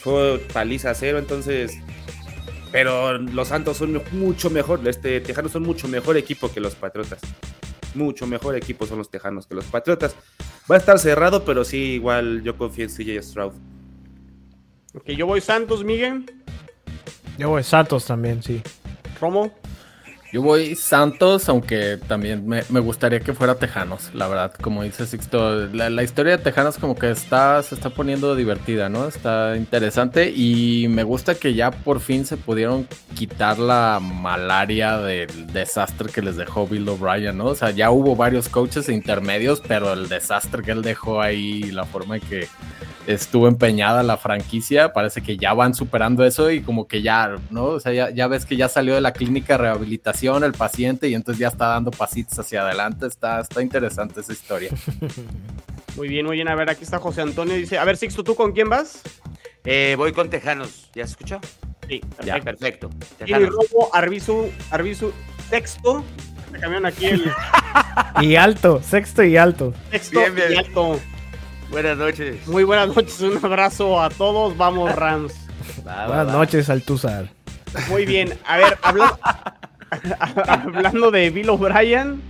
fue paliza cero, entonces... Pero los Santos son mucho mejor, este, Tejanos son mucho mejor equipo que los Patriotas. Mucho mejor equipo son los Tejanos que los Patriotas. Va a estar cerrado, pero sí, igual yo confío en CJ Stroud. ok, yo voy Santos, Miguel. Yo voy Santos también, sí. Romo. Yo voy Santos, aunque también me, me gustaría que fuera Tejanos, la verdad. Como dice Sixto, la, historia de Tejanos como que está, se está poniendo divertida, ¿no? Está interesante y me gusta que ya por fin se pudieron quitar la malaria del desastre que les dejó Bill O'Brien, ¿no? O sea, ya hubo varios coaches intermedios, pero el desastre que él dejó ahí, la forma en que estuvo empeñada la franquicia, parece que ya van superando eso y como que ya, ¿no? O sea, ya, ya ves que ya salió de la clínica de rehabilitación el paciente y entonces ya está dando pasitos hacia adelante, está, está interesante esa historia. Muy bien, muy bien. A ver, aquí está José Antonio. Dice, a ver, Sixto, ¿tú con quién vas? Eh, voy con Tejanos. ¿Ya se escuchó? Sí, Ya, perfecto. perfecto. Y. Romo, Arbizu, Arbizu, texto. Me cambiaron aquí el Y alto, sexto y alto. Bien, bien. y alto. Buenas noches. Muy buenas noches, un abrazo a todos. Vamos, Rams. Va, va, Buenas va. noches, Altuzar. Muy bien. A ver, hablando, hablando de Bill O'Brien,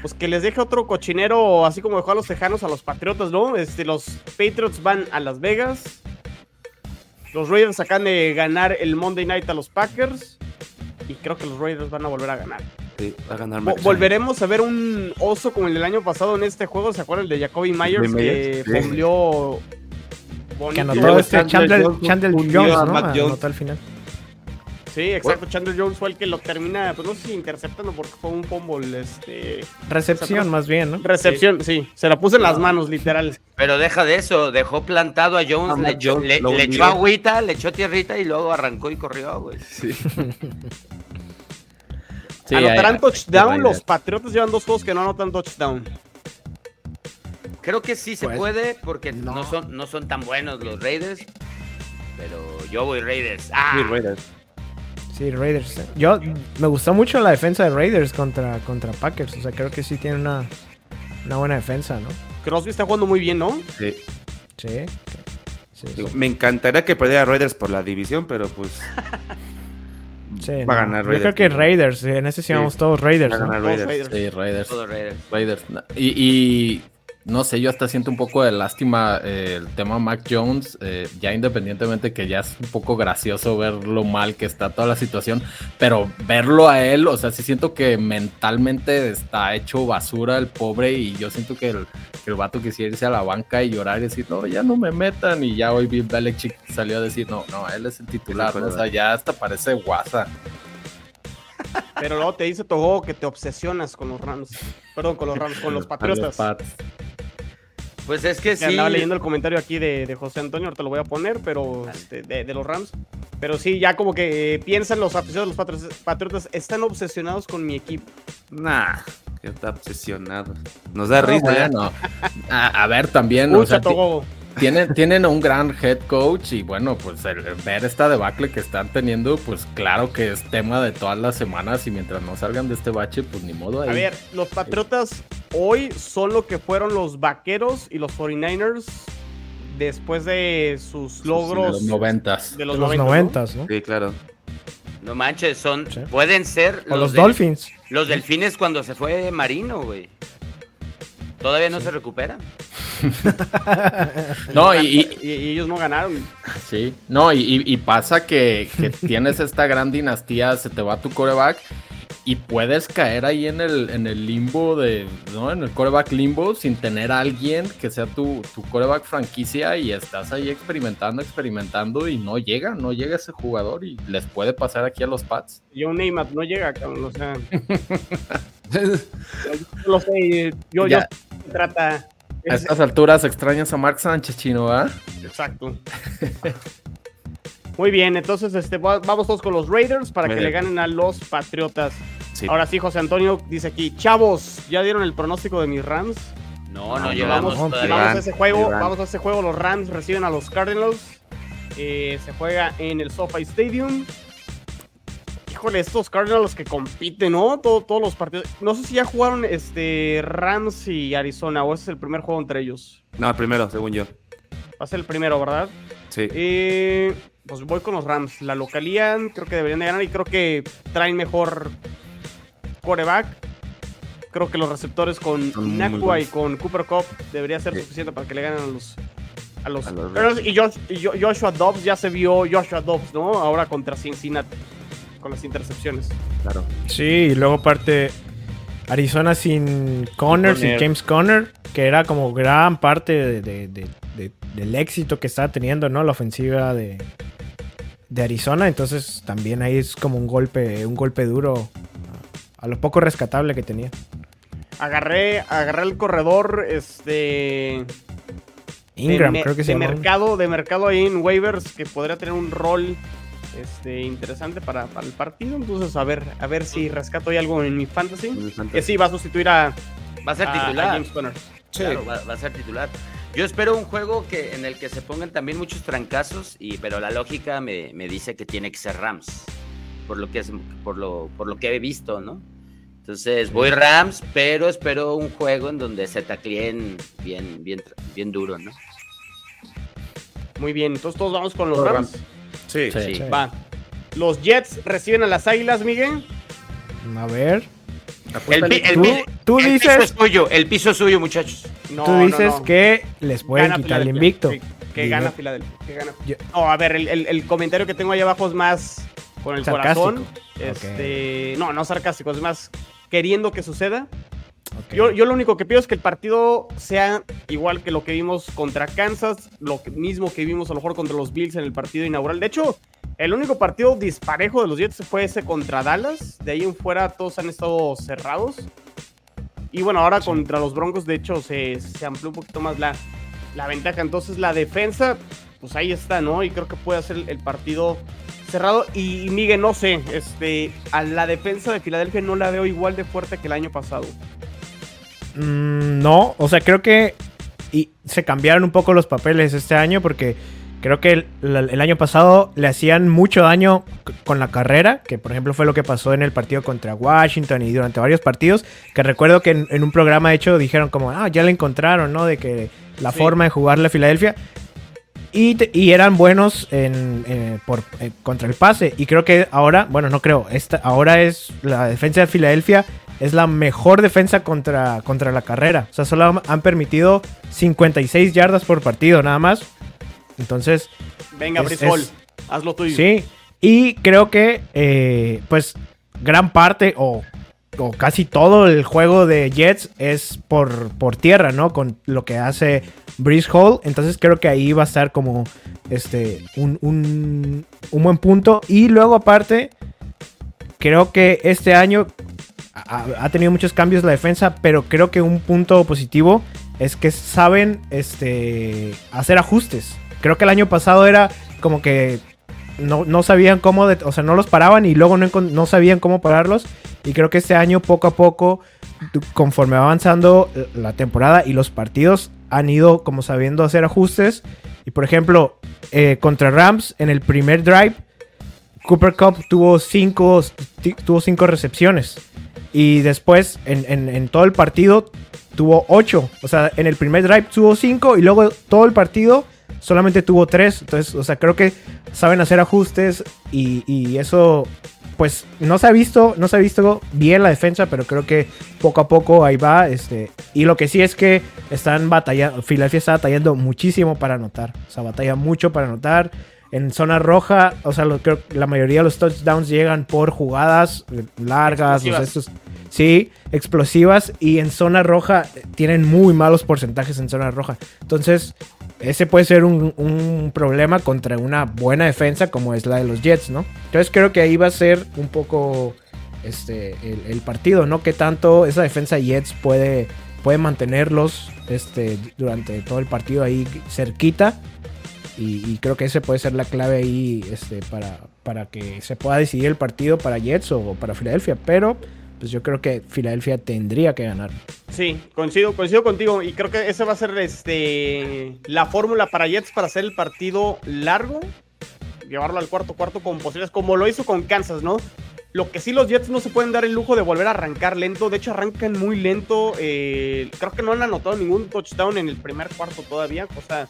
pues que les deje otro cochinero, así como dejó a los Tejanos a los Patriotas, ¿no? Este, los Patriots van a Las Vegas. Los Raiders acaban de ganar el Monday Night a los Packers. Y creo que los Raiders van a volver a ganar. Sí, va a ganar Volveremos a ver un oso como el del año pasado en este juego. ¿Se acuerdan el de Jacoby Myers que sí. Que anotó este Chandler Chandler, Jones Chandler ¿no? Jones. Anotó al final. Sí, exacto. Chandler Jones fue el que lo termina, pues no sé si interceptando porque fue un fumble, este... Recepción, más bien, ¿no? Recepción, sí. Se la puse en las manos, literal. Pero deja de eso, dejó plantado a Jones, A le, echó, Jones, le- lo le hundió. echó agüita, le echó tierrita y luego arrancó y corrió, güey. Sí, ¿Anotarán ahí- touchdown? ahí- Los Patriotas llevan dos juegos que no anotan touchdown. Creo que sí se Pues, puede porque no. no. son, no son tan buenos los Raiders. Pero yo voy Raiders. Ah, Sí, Raiders. Sí, Raiders. Yo me gustó mucho la defensa de Raiders contra, contra Packers. O sea, creo que sí tiene una, una buena defensa, ¿no? Crosby está jugando muy bien, ¿no? Sí. Sí. Sí, sí. Digo, Me encantaría que perdiera Raiders por la división, pero pues Sí, va a no. ganar Yo creo Raiders. que Raiders. En ese sí vamos todos Raiders, va a ¿no? ganar Raiders. Raiders. Sí, Raiders. todos Raiders. Raiders. Y, y no sé, yo hasta siento un poco de lástima eh, el tema Mac Jones, eh, ya independientemente que ya es un poco gracioso ver lo mal que está toda la situación, pero verlo a él, o sea, sí siento que mentalmente está hecho basura el pobre y yo siento que el, que el vato quisiera irse a la banca y llorar y decir, no, ya no me metan y ya hoy Bill Belichick salió a decir, no, no, él es el titular, o sea, ya hasta parece guasa. Pero luego te dice Togo que te obsesionas con los Rams. Perdón, con los Rams, con los Patriotas. Pues es que Que sí. andaba leyendo el comentario aquí de, de José Antonio, ahorita lo voy a poner, pero este, de, de los Rams. Pero sí, ya como que eh, piensan los aficionados de los Patriotas, están obsesionados con mi equipo. Nah, Que está obsesionado. Nos da risa. ¿eh? Bueno, a, a ver también, o Uy, sea, Gogo. Tienen, tienen un gran head coach y bueno, pues el, ver esta debacle que están teniendo, pues claro que es tema de todas las semanas y mientras no salgan de este bache, pues ni modo. ahí. A ver, los Patriotas hoy son lo que fueron los Vaqueros y los 49ers después de sus de logros los noventas. de De los, los 90, ¿no? Sí, claro. No manches, son. Sí. Pueden ser. O los del- Dolphins. Los delfines cuando se fue Marino, güey. Todavía no se recuperan. No, y, y- Y, y ellos no ganaron. sí, no, y pasa que, que tienes esta gran dinastía, se te va tu coreback y puedes caer ahí en el, en el limbo de, ¿no? En el coreback limbo sin tener a alguien que sea tu, tu coreback franquicia y estás ahí experimentando, experimentando y no llega, no llega ese jugador y les puede pasar aquí a los Pats. Y un Neymar no llega, cabrón, o sea. yo lo sé, yo, yo se trata. A estas alturas extrañas a Mark Sánchez, chino, ¿verdad? Exacto. Muy bien, entonces este, va- vamos todos con los Raiders para que le ganen a los Patriotas. Sí. Ahora sí, José Antonio dice aquí, chavos, ¿ya dieron el pronóstico de mis Rams? No, no, No, llevamos no. Vamos van, a ese juego, vamos a ese juego, los Rams reciben a los Cardinals. Eh, se juega en el SoFi Stadium. Híjole, estos Cardinals que compiten, ¿no? Todo- todos los partidos. No sé si ya jugaron este Rams y Arizona o ese es el primer juego entre ellos. No, el primero, según yo. Va a ser el primero, ¿verdad? Sí. Eh, pues voy con los Rams. La localidad creo que deberían de ganar y creo que traen mejor coreback. Creo que los receptores con Son Nakua y con Cooper Cup debería ser Sí. suficiente para que le ganen a los a los, A los y, Josh- y Jo- Joshua Dobbs ya se vio Joshua Dobbs, ¿no? Ahora contra Cincinnati con las intercepciones. Claro. Sí, y luego aparte Arizona sin Conner, sin. James Conner, que era como gran parte de- de- de- de- del éxito que estaba teniendo, ¿no? La ofensiva de, de Arizona. Entonces también ahí es como un golpe, un golpe duro a, a lo poco rescatable que tenía. Agarré, agarré el corredor, este. Ingram, de, creo que se de mercado, de mercado ahí en waivers que podría tener un rol este, interesante para, para el partido. Entonces, a ver, a ver si rescato ahí algo en mi fantasy. Que sí, va a sustituir a, Va a ser a- a titular. James Conner. Claro, va, va a ser titular. Yo espero un juego que, en el que se pongan también muchos trancazos, y, pero la lógica me, me dice que tiene que ser Rams, por lo que, es, por, lo, por lo que he visto, ¿no? Entonces voy Rams, pero espero un juego en donde se tacleen bien, bien, bien duro, ¿no? Muy bien, entonces todos vamos con los Los Rams. Sí. Sí. Sí. Va. Los Jets reciben a las Águilas, Miguel. A ver. El, Apúntale pi- el tú- pi- tú el piso dices- es suyo, el piso es suyo, muchachos. No, Tú dices no. que les pueden Gana quitar el invicto. Sí, que Digo- gana Filadelfia. que gana- Yo- No, a ver, el, el- el comentario que tengo ahí abajo es más con el Sarcástico. corazón. Este, No, no sarcástico, es más queriendo que suceda. Yo, yo lo único que pido es que el partido sea igual que lo que vimos contra Kansas, lo que- mismo que vimos a lo mejor contra los Bills en el partido inaugural. De hecho, el único partido disparejo de los Jets fue ese contra Dallas. De ahí en fuera todos han estado cerrados. Y bueno, ahora contra los Broncos, de hecho, se, se amplió un poquito más la, la ventaja. Entonces, la defensa, pues ahí está, ¿no? Y creo que puede hacer el partido cerrado. Y Miguel, no sé, este, a la defensa de Filadelfia no la veo igual de fuerte que el año pasado. Mm, no, o sea, creo que y se cambiaron un poco los papeles este año porque creo que el, año pasado le hacían mucho daño con la carrera, que por ejemplo fue lo que pasó en el partido contra Washington y durante varios partidos, que recuerdo que en, en un programa de hecho dijeron como, ah, ya le encontraron, ¿no? De que la Sí. forma de jugarle a Filadelfia. Y, y eran buenos en, eh, por, eh, contra el pase. Y creo que ahora, bueno, no creo, esta, ahora es la defensa de Filadelfia es la mejor defensa contra, contra la carrera. O sea, solo han- permitido 56 yardas por partido nada más. Entonces, Venga, Brisbol, es- haz lo tuyo. sí. Y creo que, eh, pues, gran parte o, o casi todo el juego de Jets es por, por tierra, ¿no? Con lo que hace Breeze Hall. Entonces creo que ahí va a estar como este, un, un, un buen punto. Y luego aparte, creo que este año ha, tenido muchos cambios la defensa, pero creo que un punto positivo es que saben este, hacer ajustes. Creo que el año pasado era como que no, no sabían cómo, o sea, no los paraban y luego no, no sabían cómo pararlos. Y creo que este año poco a poco conforme va avanzando eh, la temporada y los partidos han ido como sabiendo hacer ajustes. Y por ejemplo, eh, contra Rams en el primer drive, Cooper Cup tuvo cinco, tuvo cinco recepciones. Y después, en, en- todo el partido, tuvo ocho. O sea, en el primer drive tuvo cinco y luego todo el partido solamente tuvo tres. Entonces, o sea, creo que saben hacer ajustes y, y eso, pues, no se ha visto, no se ha visto bien la defensa, pero creo que poco a poco ahí va. Este, y lo que sí es que están batallando, Filadelfia está batallando muchísimo para anotar. O sea, batalla mucho para anotar. En zona roja, o sea, lo- creo que la mayoría de los touchdowns llegan por jugadas largas, estos- sí, explosivas. Y en zona roja eh, tienen muy malos porcentajes en zona roja. Entonces, ese puede ser un, un problema contra una buena defensa como es la de los Jets, ¿no? Entonces creo que ahí va a ser un poco este, el, el partido, ¿no? Que tanto esa defensa de Jets puede, puede mantenerlos este, durante todo el partido ahí cerquita. Y, creo que ese puede ser la clave ahí este, para, para que se pueda decidir el partido para Jets o para Filadelfia. Pero pues yo creo que Filadelfia tendría que ganar. Sí, coincido, coincido contigo y creo que esa va a ser este la fórmula para Jets para hacer el partido largo, llevarlo al cuarto cuarto con posibilidades, como lo hizo con Kansas, ¿no? Lo que sí los Jets no se pueden dar el lujo de volver a arrancar lento, de hecho arrancan muy lento, eh, creo que no han anotado ningún touchdown en el primer cuarto todavía, cosa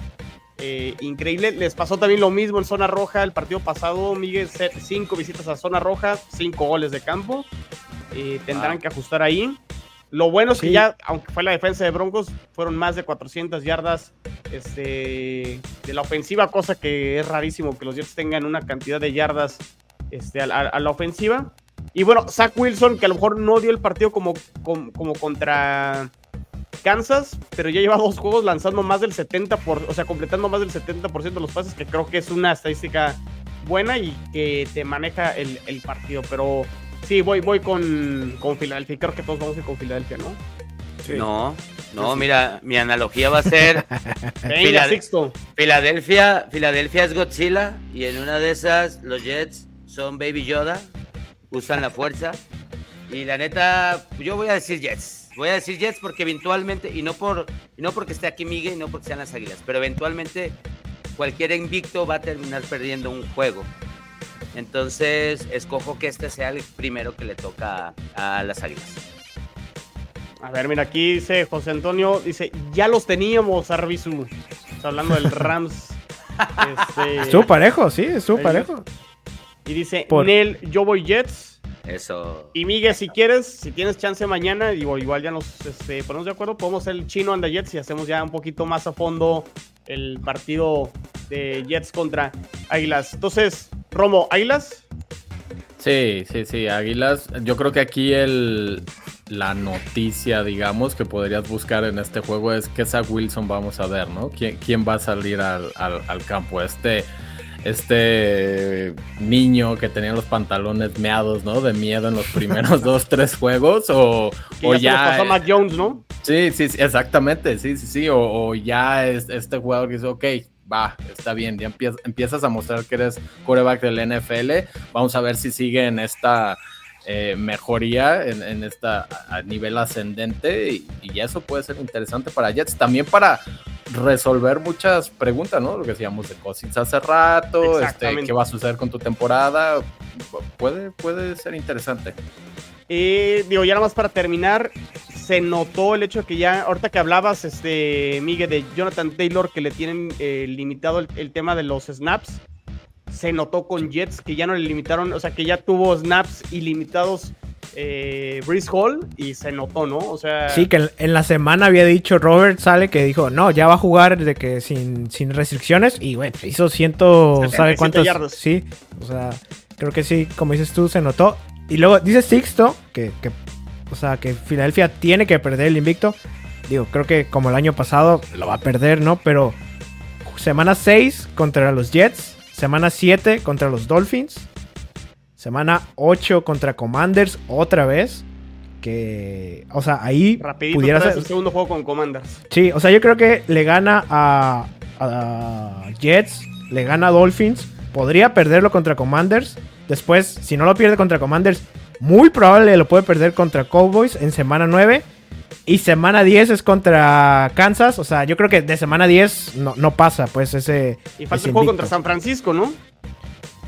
eh, increíble. Les pasó también lo mismo en zona roja el partido pasado, Miguel, set- cinco visitas a zona roja, cinco goles de campo, Eh, tendrán Ah. que ajustar ahí. Lo bueno es que ya, aunque fue la defensa de Broncos, fueron más de 400 yardas este, de la ofensiva, cosa que es rarísimo que los Jets tengan una cantidad de yardas este, a, a- a la ofensiva. Y bueno, Zach Wilson, que a lo mejor no dio el partido como, como, como contra Kansas, pero ya lleva dos juegos lanzando más del 70%, por, o sea, completando más del 70% de los pases, que creo que es una estadística buena y que te maneja el, el partido. Pero sí, voy, voy con, con Filadelfia. y Creo que todos vamos a ir con Filadelfia, ¿no? No, no, mira, mi analogía va a ser Venga. Filadelfia, Filadelfia es Godzilla y en una de esas los Jets son Baby Yoda, usan la fuerza y la neta, yo voy a decir Jets, voy a decir Jets porque eventualmente y no por y no porque esté aquí Miguel y no porque sean las Águilas, pero eventualmente cualquier invicto va a terminar perdiendo un juego. Entonces, escojo que este sea el primero que le toca a, a las Águilas. A ver, mira, aquí dice José Antonio, dice, ya los teníamos, Arbizu. Está hablando del Rams. Este, Estuvo parejo, sí, estuvo parejo. y dice, Por- Nel, yo voy Jets. Eso. Y Miguel, si quieres, si tienes chance mañana, digo, igual ya nos este, ponemos de acuerdo, podemos hacer el chino anda Jets y hacemos ya un poquito más a fondo el partido de Jets contra Águilas. Entonces, Romo, ¿Águilas? Sí, sí, sí, Águilas. Yo creo que aquí el, la noticia, digamos, que podrías buscar en este juego es que Zach Wilson vamos a ver, ¿no? ¿Quién, quién va a salir al, al- al campo? Este, este niño que tenía los pantalones meados, ¿no? De miedo en los primeros dos, tres juegos, o, o ya, ya... pasó a Mac Jones, ¿no? Sí, sí, sí, exactamente, sí, sí, sí, o, o ya es este jugador que dice, ok, va, está bien, ya empiezas, a mostrar que eres quarterback del NFL, vamos a ver si sigue en esta eh, mejoría, en, en esta a a nivel ascendente, y, y eso puede ser interesante para Jets, también para resolver muchas preguntas, ¿no? Lo que decíamos de Cousins hace rato, este, qué va a suceder con tu temporada, puede, puede ser interesante. Eh, digo, ya nada más para terminar, se notó el hecho de que ya, ahorita que hablabas, este, Miguel, de Jonathan Taylor, que le tienen eh, limitado el, el tema de los snaps, se notó con Jets que ya no le limitaron, o sea, que ya tuvo snaps ilimitados eh, Breeze Hall y se notó, ¿no? O sea, Sí, que en, en la semana había dicho Robert sale que dijo, no, ya va a jugar de que sin, sin restricciones y bueno, hizo ciento, 77 ¿sabe cuántos? yardas. Sí, o sea, creo que sí, como dices tú, se notó. Y luego dice Sixto que, que, o sea, que Filadelfia tiene que perder el invicto. Digo, creo que como el año pasado lo va a perder, ¿no? Pero semana 6 contra los Jets, semana 7 contra los Dolphins, semana 8 contra Commanders otra vez. Que, o sea, ahí rapidito pudiera ser. segundo juego con Commanders. Sí, o sea, yo creo que le gana a, a Jets, le gana a Dolphins, podría perderlo contra Commanders. Después, si no lo pierde contra Commanders, muy probable lo puede perder contra Cowboys en semana 9. Y semana 10 es contra Kansas. O sea, yo creo que de semana 10 no, no pasa, pues ese. Y falta el juego contra San Francisco, ¿no?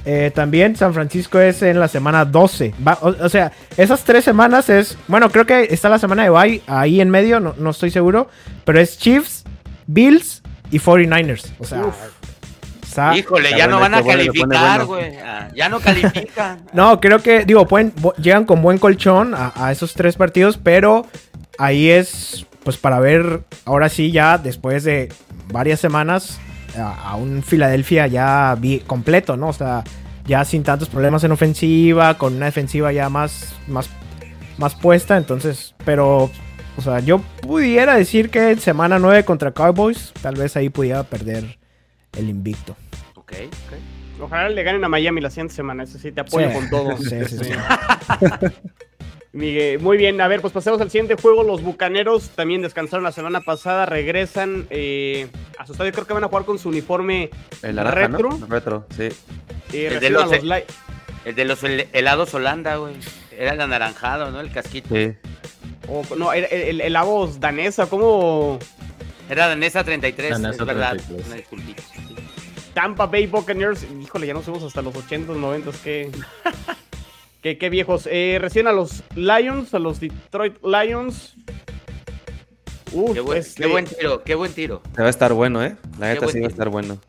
Eh, también San Francisco es en la semana 12. Va- o, o sea, esas tres semanas es. Bueno, creo que está la semana de bye ahí en medio, no, no estoy seguro. Pero es Chiefs, Bills y 49ers. O sea, está- Híjole, ya no van a calificar, bueno. güey. Ah, ya no califican. No, creo que, digo, pueden, llegan con buen colchón a, a esos tres partidos, pero ahí es, pues para ver, ahora sí, ya después de varias semanas, a, a un Filadelfia ya vi- completo, ¿no? O sea, ya sin tantos problemas en ofensiva, con una defensiva ya más, más, más puesta, entonces, pero, o sea, yo pudiera decir que en semana 9 contra Cowboys, tal vez ahí pudiera perder el invicto. ok, ok. Ojalá le ganen a Miami la siguiente semana. Eso sí, te apoyo Sí. con todo. Sí, sí, sí. Miguel, muy bien, a ver, pues pasemos al siguiente juego. Los Bucaneros también descansaron la semana pasada, regresan eh, a su estadio. Creo que van a jugar con su uniforme El naranja, retro. ¿no? Retro, sí. eh, El de los- a los El de los hel- helados Holanda, güey. Era el anaranjado, ¿no? El casquito. Sí. o- no, el, el, el Avos danesa, ¿cómo? Era Danesa 33, Danesa es verdad. 33. Una disculpita. Tampa Bay Buccaneers. Híjole, ya no somos hasta los 80s, 90s. Qué, qué, qué viejos. Eh, recién a los Lions, a los Detroit Lions. Uf, Qué, buen, este, qué buen tiro, qué buen tiro. Se va a estar bueno, ¿eh? La neta sí va a estar bueno.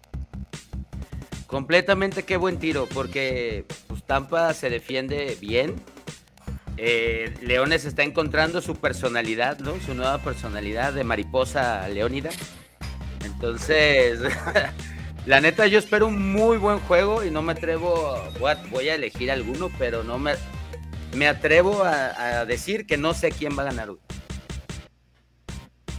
Completamente qué buen tiro, porque pues, Tampa se defiende bien. Eh, Leones está encontrando su personalidad, ¿no? Su nueva personalidad de mariposa leónida. Entonces, la neta, yo espero un muy buen juego y no me atrevo, voy a, voy a elegir alguno, pero no me, me atrevo a, a decir que no sé quién va a ganar.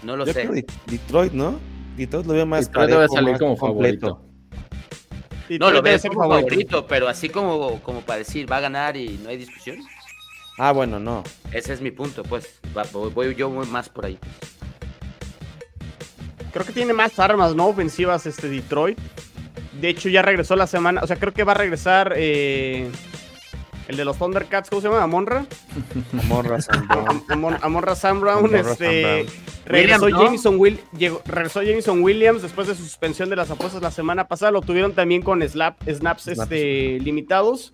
No lo Yo sé. creo Detroit, ¿no? Detroit lo veo más Detroit debe parejo, salir más como completo. favorito. Detroit No, lo debe veo como favorito, pero así como, como para decir va a ganar y no hay discusión. Ah, bueno, no. Ese es mi punto, pues. Va- voy, voy yo voy más por ahí. Creo que tiene más armas, ¿no? Ofensivas este Detroit. De hecho, ya regresó la semana. O sea, creo que va a regresar eh, el de los Thundercats. ¿Cómo se llama? ¿Amonra? Amorra San Brown. Amon- Amonra Sam Brown. Amon-Ra este, Sam regresó, Williams, ¿no? Jameson Will, llegó- regresó Jameson Williams después de su suspensión de las apuestas la semana pasada. Lo tuvieron también con slap, snaps Snaps. este, limitados.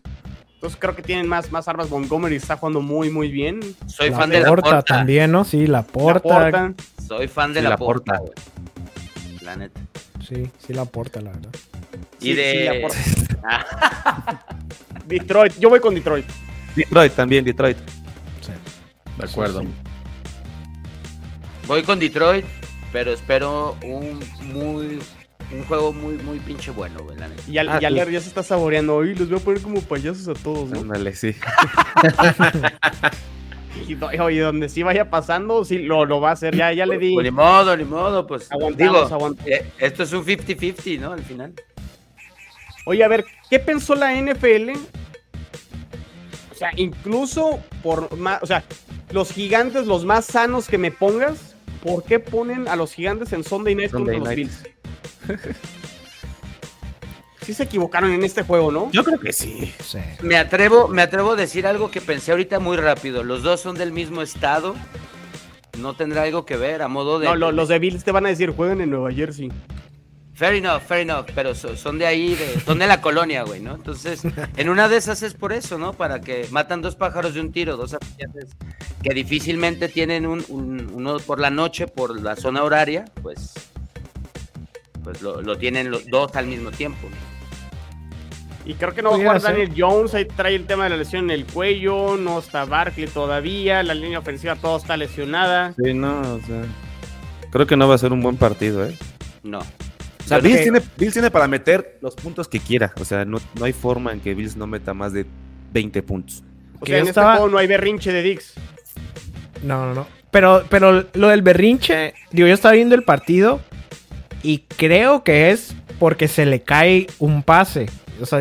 Entonces creo que tienen más, más armas. Montgomery está jugando muy, muy bien. Soy La fan de la porta porta. también, ¿no? Sí, la porta. Soy fan de Sí, la, la porta. La neta. Sí, sí, la porta, la verdad. Y Sí, de. sí, Detroit. Yo voy con Detroit. Detroit también, Detroit. Sí. De acuerdo. voy con Detroit, pero espero un muy. Un juego muy, muy pinche bueno, güey, la neta. Y Ah, ya, se está saboreando. Hoy los voy a poner como payasos a todos, ¿no? Ándale, sí. Y, oye, donde sí vaya pasando, sí lo, lo va a hacer. Ya, ya le di. Pues ni modo, ni modo, pues. Aguantamos, digo, aguantamos. eh, esto es un 50-50, ¿no? Al final. Oye, a ver, ¿qué pensó la NFL? O sea, incluso por más. O sea, los gigantes, los más sanos que me pongas, ¿por qué ponen a los gigantes en Sunday Night Sunday contra Night. los Bills? sí se equivocaron en este juego, ¿no? Yo creo que sí. Sí. Me atrevo, me atrevo a decir algo que pensé ahorita muy rápido. Los dos son del mismo estado. No tendrá algo que ver a modo de. No, lo- los de Bills te van a decir, juegan en Nueva Jersey. Fair enough, fair enough, pero so- son de ahí, de, son de la colonia, güey, ¿no? Entonces, en una de esas es por eso, ¿no? Para que matan dos pájaros de un tiro, dos aficionados que difícilmente tienen un, un- uno por la noche, por la zona horaria, pues, pues lo, lo tienen los dos al mismo tiempo. Y creo que no va a jugar ser. Daniel Jones, ahí trae el tema de la lesión en el cuello, no está Barkley todavía, la línea ofensiva todo está lesionada. Sí, no, o sea. Creo que no va a ser un buen partido, ¿eh? No. O sea, Bills, tiene, Bills tiene para meter los puntos que quiera. O sea, no, no hay forma en que Bills no meta más de 20 puntos. O Que sea, en estaba- este juego no hay berrinche de Dix. No, no, no. Pero, pero lo del berrinche, digo, yo estaba viendo el partido y creo que es porque se le cae un pase. O sea,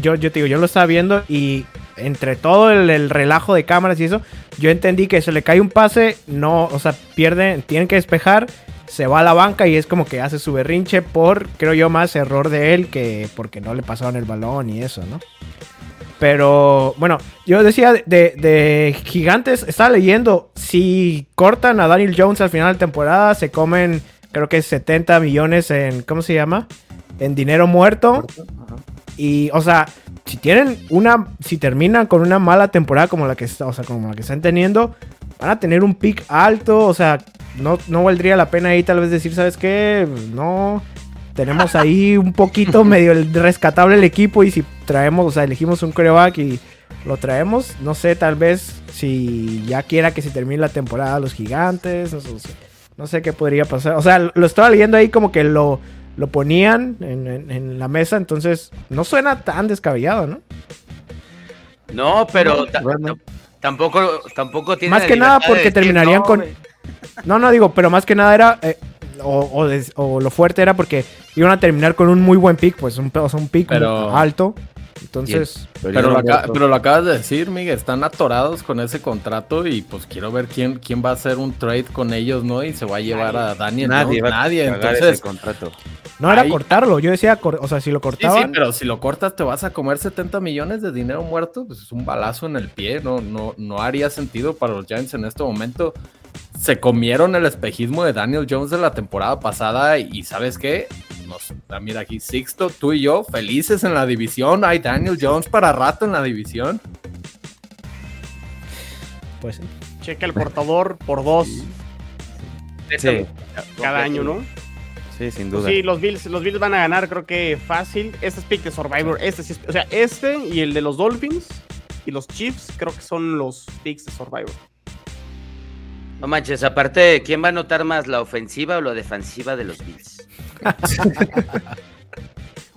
yo, yo te digo, yo lo estaba viendo y entre todo el, el relajo de cámaras y eso, yo entendí que se le cae un pase, no, o sea, pierden, tienen que despejar, se va a la banca y es como que hace su berrinche por, creo yo, más error de él que porque no le pasaron el balón y eso, ¿no? Pero bueno, yo decía de, de- de gigantes, estaba leyendo, si cortan a Daniel Jones al final de temporada, se comen creo que 70 millones en, ¿cómo se llama? En dinero muerto. Y, o sea, si tienen una, si terminan con una mala temporada como la que, o sea, como la que están teniendo, van a tener un pick alto, o sea, no, no valdría la pena ahí tal vez decir, ¿sabes qué? No, tenemos ahí un poquito medio rescatable el equipo y si traemos, o sea, elegimos un coreback y lo traemos, no sé, tal vez si ya quiera que se termine la temporada los gigantes, no sé, no sé, qué podría pasar. O sea, lo estaba leyendo ahí como que lo, lo ponían en, en- en la mesa, entonces no suena tan descabellado, ¿no? No, pero bueno. tampoco, tampoco tiene Más que nada porque decir, terminarían "No, con- güey". No, no digo, pero más que nada era. eh, o, o des- o lo fuerte era porque iban a terminar con un muy buen pick, pues un, o sea, un pick Pero- alto. Entonces, Pero lo, acá- pero lo acabas de decir, Miguel, están atorados con ese contrato y pues quiero ver quién, quién va a hacer un trade con ellos, ¿no? Y se va a llevar a Daniel nadie va Nadie, a entonces... ese contrato. no era ahí- cortarlo. Yo decía, cor- o sea, si lo Sí, cortaban. sí, pero si lo cortas te vas a comer 70 millones de dinero muerto, pues es un balazo en el pie, no, no, no haría sentido para los Giants en este momento. Se comieron el espejismo de Daniel Jones de la temporada pasada y ¿sabes qué? Nos, ah, mira aquí, Sixto, tú y yo, felices en la división. Hay Daniel Jones para rato en la división. Pues sí. Checa el portador por dos Sí, cada año, ¿no? sí, sin Pues duda. sí, los Bills, los Bills van a ganar, creo que fácil. Este es pick de Survivor. Este sí es- o sea, este y el de los Dolphins y los Chiefs, creo que son los picks de Survivor. No manches, aparte, ¿quién va a notar más, la ofensiva o la defensiva de los Bills?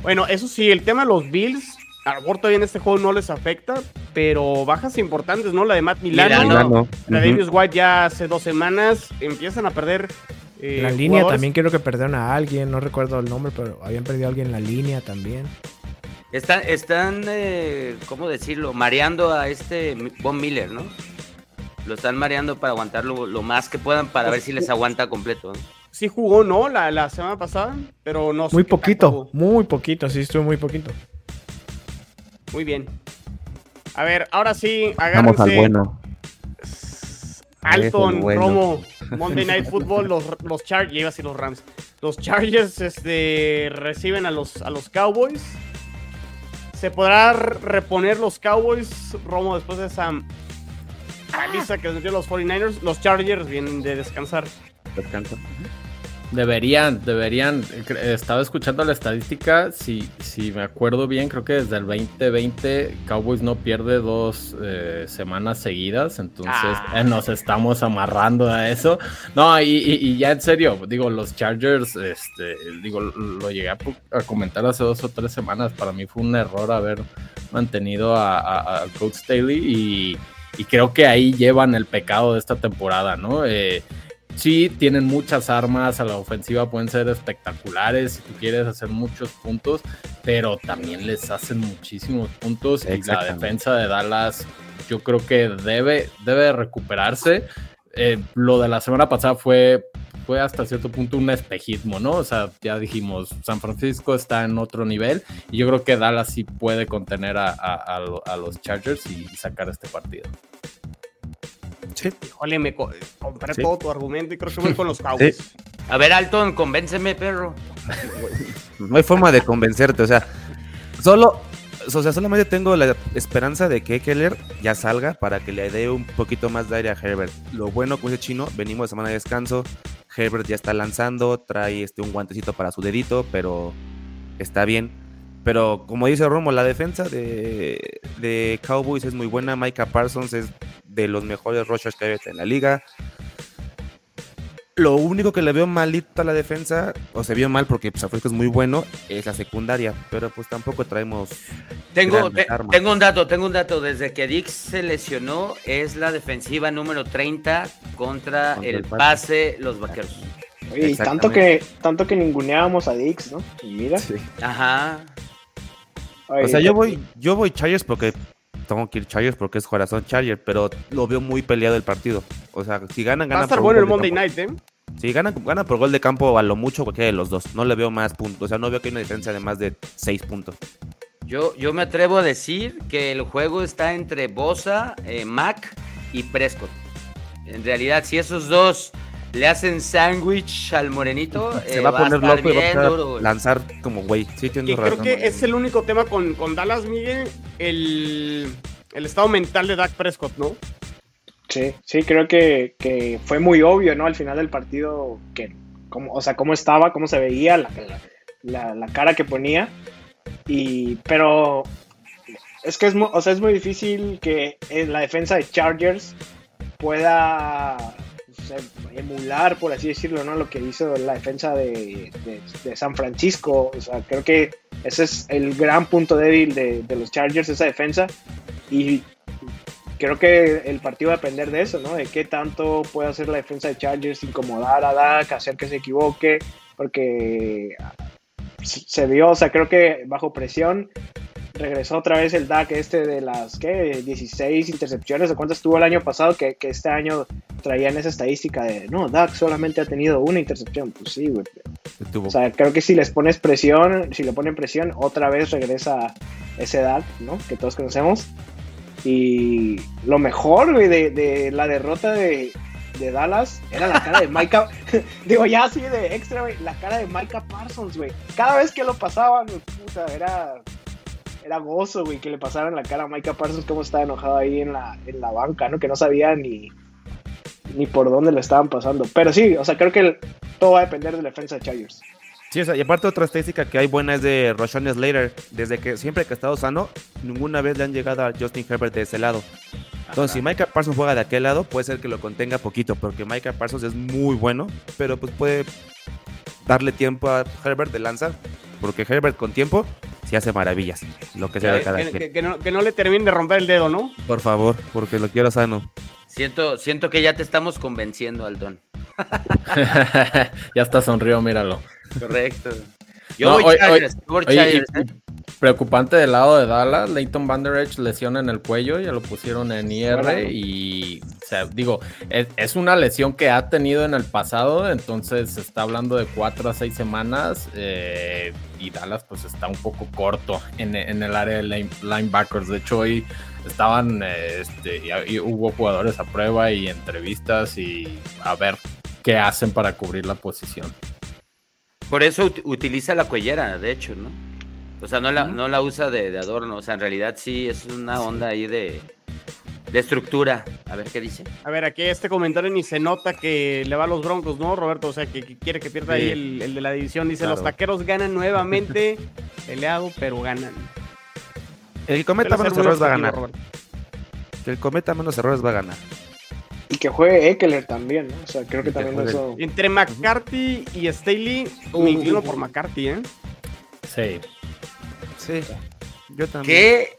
Bueno, eso sí, el tema de los Bills, a lo mejor todavía en este juego no les afecta, pero bajas importantes, ¿no? La de Matt Milano, Milano. Milano. la de. Davis White ya hace dos semanas, empiezan a perder. eh, la línea jugadores. también creo que perdieron a alguien, no recuerdo el nombre, pero habían perdido a alguien en la línea también. Están, están eh, ¿cómo decirlo? Mareando a este Von Miller, ¿no? Lo están mareando para aguantarlo lo más que puedan para ver si les aguanta completo. Sí jugó, ¿no? La, la semana pasada, pero no sé Muy poquito, muy poquito, sí, estuvo muy poquito. Muy bien. A ver, ahora sí, Vamos al agárrense. bueno. Alton, bueno. Romo, Monday Night Football, los, los Chargers, iba a decir los Rams. Los Chargers este, reciben a los, a los Cowboys. ¿Se podrá reponer los Cowboys, Romo, después de esa paliza que les metió los 49ers? Los Chargers vienen de descansar. Descanso. Deberían, deberían. Estaba escuchando la estadística. Si, si me acuerdo bien, creo que desde el 2020 Cowboys no pierde dos eh, semanas seguidas. Entonces Ah. eh, nos estamos amarrando a eso. No, y, y- y ya en serio, digo, los Chargers, este, digo, lo llegué a, a comentar hace dos o tres semanas. Para mí fue un error haber mantenido a, a- a Coach Staley y, y creo que ahí llevan el pecado de esta temporada, ¿no? Eh, Sí, tienen muchas armas a la ofensiva, pueden ser espectaculares si tú quieres hacer muchos puntos, pero también les hacen muchísimos puntos y la defensa de Dallas yo creo que debe, debe recuperarse. Eh, lo de la semana pasada fue, fue hasta cierto punto un espejismo, ¿no? O sea, ya dijimos, San Francisco está en otro nivel y yo creo que Dallas sí puede contener a, a- a lo- a los Chargers y sacar este partido. Sí. Híjole, me co- compré Sí. todo tu argumento y creo que voy con los Cowboys. A ver, Alton, convénceme, perro. No hay forma de convencerte, o sea, solo, o sea, solamente tengo la esperanza de que Keller ya salga para que le dé un poquito más de aire a Herbert. Lo bueno con ese chino, venimos de semana de descanso, Herbert ya está lanzando, trae este un guantecito para su dedito, pero está bien. Pero como dice Romo, la defensa de, de Cowboys es muy buena. Micah Parsons es de los mejores rushers que hay en la liga. Lo único que le veo malito a la defensa, o se vio mal porque pues, San Francisco es muy bueno, es la secundaria. Pero pues tampoco traemos. Tengo, te- armas. tengo un dato, tengo un dato. Desde que Dix se lesionó, es la defensiva número 30 contra Contra el el pase. los vaqueros. Oye, y tanto que, tanto que ninguneábamos a Dix, ¿no? Y mira. Ajá. oye, O sea, yo voy, yo voy Chargers porque tengo que ir Chargers porque es corazón Chargers, pero lo veo muy peleado el partido. O sea, si ganan, Va a ganan estar por bueno el Monday. Night, ¿eh? Si ganan, ganan por gol de campo, a lo mucho cualquiera de los dos. No le veo más puntos. O sea, no veo que hay una diferencia de más de 6 puntos. Yo, yo me atrevo a decir que el juego está entre Bosa, eh, Mac y Prescott. En realidad, si esos dos le hacen sándwich al morenito, Se eh, va a poner loco y va a duro, lanzar como güey. Sí, Que tienes creo razón. que es el único tema con, con Dallas, Miguel, el, el estado mental de Dak Prescott, ¿no? Sí, sí, creo que, que fue muy obvio, ¿no? Al final del partido, que, cómo, o sea, cómo estaba, cómo se veía, la, la- la- cara que ponía. Y, pero es que es, o sea, es muy difícil que eh, la defensa de Chargers pueda o sea, emular, por así decirlo, ¿no? Lo que hizo la defensa de, de- de San Francisco. O sea, creo que ese es el gran punto débil de, de los Chargers, esa defensa. Y creo que el partido va a depender de eso, ¿no? De qué tanto puede hacer la defensa de Chargers, incomodar a Dak, hacer que se equivoque, porque se vio, o sea, creo que bajo presión regresó otra vez el Dak este de las, ¿qué? 16 intercepciones, o cuántas tuvo el año pasado, que, que este año traían esa estadística de, no, Dak solamente ha tenido una intercepción, pues sí, güey. O sea, creo que si les pones presión, si le ponen presión, otra vez regresa ese Dak, ¿no? Que todos conocemos. Y lo mejor, de, la derrota de, Dallas era la cara de Micah. digo, ya así de extra, güey, la cara de Micah Parsons, güey. Cada vez que lo pasaban, puta, era. Era gozo, güey, que le pasaran la cara a Micah Parsons, cómo estaba enojado ahí en la, en la banca, ¿no? Que no sabía ni, ni por dónde lo estaban pasando. Pero sí, o sea, creo que todo va a depender de la defensa de Chargers. Sí, o sea, y aparte otra estadística que hay buena es de Roshan Slater. Desde que siempre que ha estado sano, ninguna vez le han llegado a Justin Herbert de ese lado. Entonces, si Micah Parsons juega de aquel lado, puede ser que lo contenga poquito, porque Micah Parsons es muy bueno, pero pues puede darle tiempo a Herbert de lanzar, porque Herbert con tiempo sí hace maravillas, lo que sea de Que, cada que- que- que no, que no le termine de romper el dedo, ¿no? Por favor, porque lo quiero sano. Siento, siento que ya te estamos convenciendo, Aldón. ya está sonrió, míralo. Correcto. Yo No, voy oye, Chargers, yo voy Oye, Chargers, y- ¿eh? preocupante del lado de Dallas, Leighton Van Der Esch lesión en el cuello, ya lo pusieron en IR y, o sea, digo, es, es una lesión que ha tenido en el pasado, entonces se está hablando de cuatro a seis semanas eh, y Dallas pues está un poco corto en, en el área de line- linebackers. De hecho, hoy estaban, eh, este, y- y hubo jugadores a prueba y entrevistas y a ver qué hacen para cubrir la posición. Por eso ut- utiliza la cuellera, de hecho, ¿no? O sea, no la, no la usa de, de adorno. O sea, en realidad sí es una onda ahí de, de estructura. A ver qué dice. A ver, aquí este comentario ni se nota que le va a los Broncos, ¿no, Roberto? O sea, que, que quiere que pierda Sí. ahí el, el de la división. Dice, Claro. los taqueros ganan nuevamente. Peleado, pero ganan. El que cometa menos errores va a ganar. Roberto. El que cometa menos errores va a ganar. Y que juegue Eckler también, ¿no? O sea, creo que también eso. Entre McCarthy y Staley, Uh, me inclino uh, por. McCarthy, ¿eh? Sí. Sí, yo también. ¿Qué?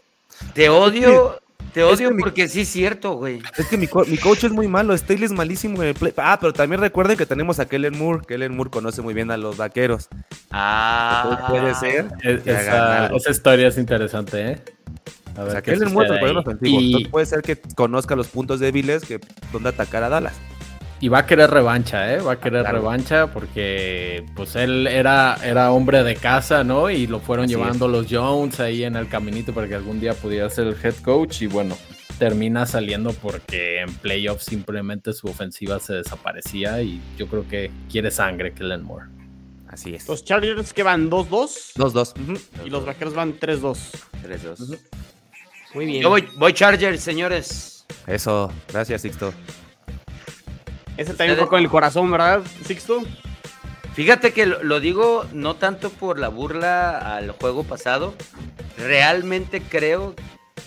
Te odio. Te es odio mi- porque sí es cierto, güey. Es que mi, co- mi coach es muy malo, Staley es malísimo en el play. Ah, pero también recuerden que tenemos a Kellen Moore. Kellen Moore conoce muy bien a los vaqueros. Ah. Puede ser Es- esa, esa historia es interesante, ¿eh? A O sea, es problema ahí. ofensivo. Y, Entonces puede ser que conozca los puntos débiles que donde atacar a Dallas. y va a querer revancha, ¿eh? Va a querer claro. revancha porque pues él era, era hombre de casa, ¿no? Y lo fueron Así llevando los Jones ahí en el caminito para que algún día pudiera ser el head coach y bueno, termina saliendo porque en playoffs simplemente su ofensiva se desaparecía y yo creo que quiere sangre Kellen Moore. Así es. Los Chargers que van 2-2 2-2. Ujú. y los vaqueros van 3-2. 3-2. Muy bien. Yo voy, voy Chargers, señores. Eso, gracias, Sixto. Ese también fue con el corazón, ¿verdad, Sixto? Fíjate que lo, lo digo no tanto por la burla al juego pasado. Realmente creo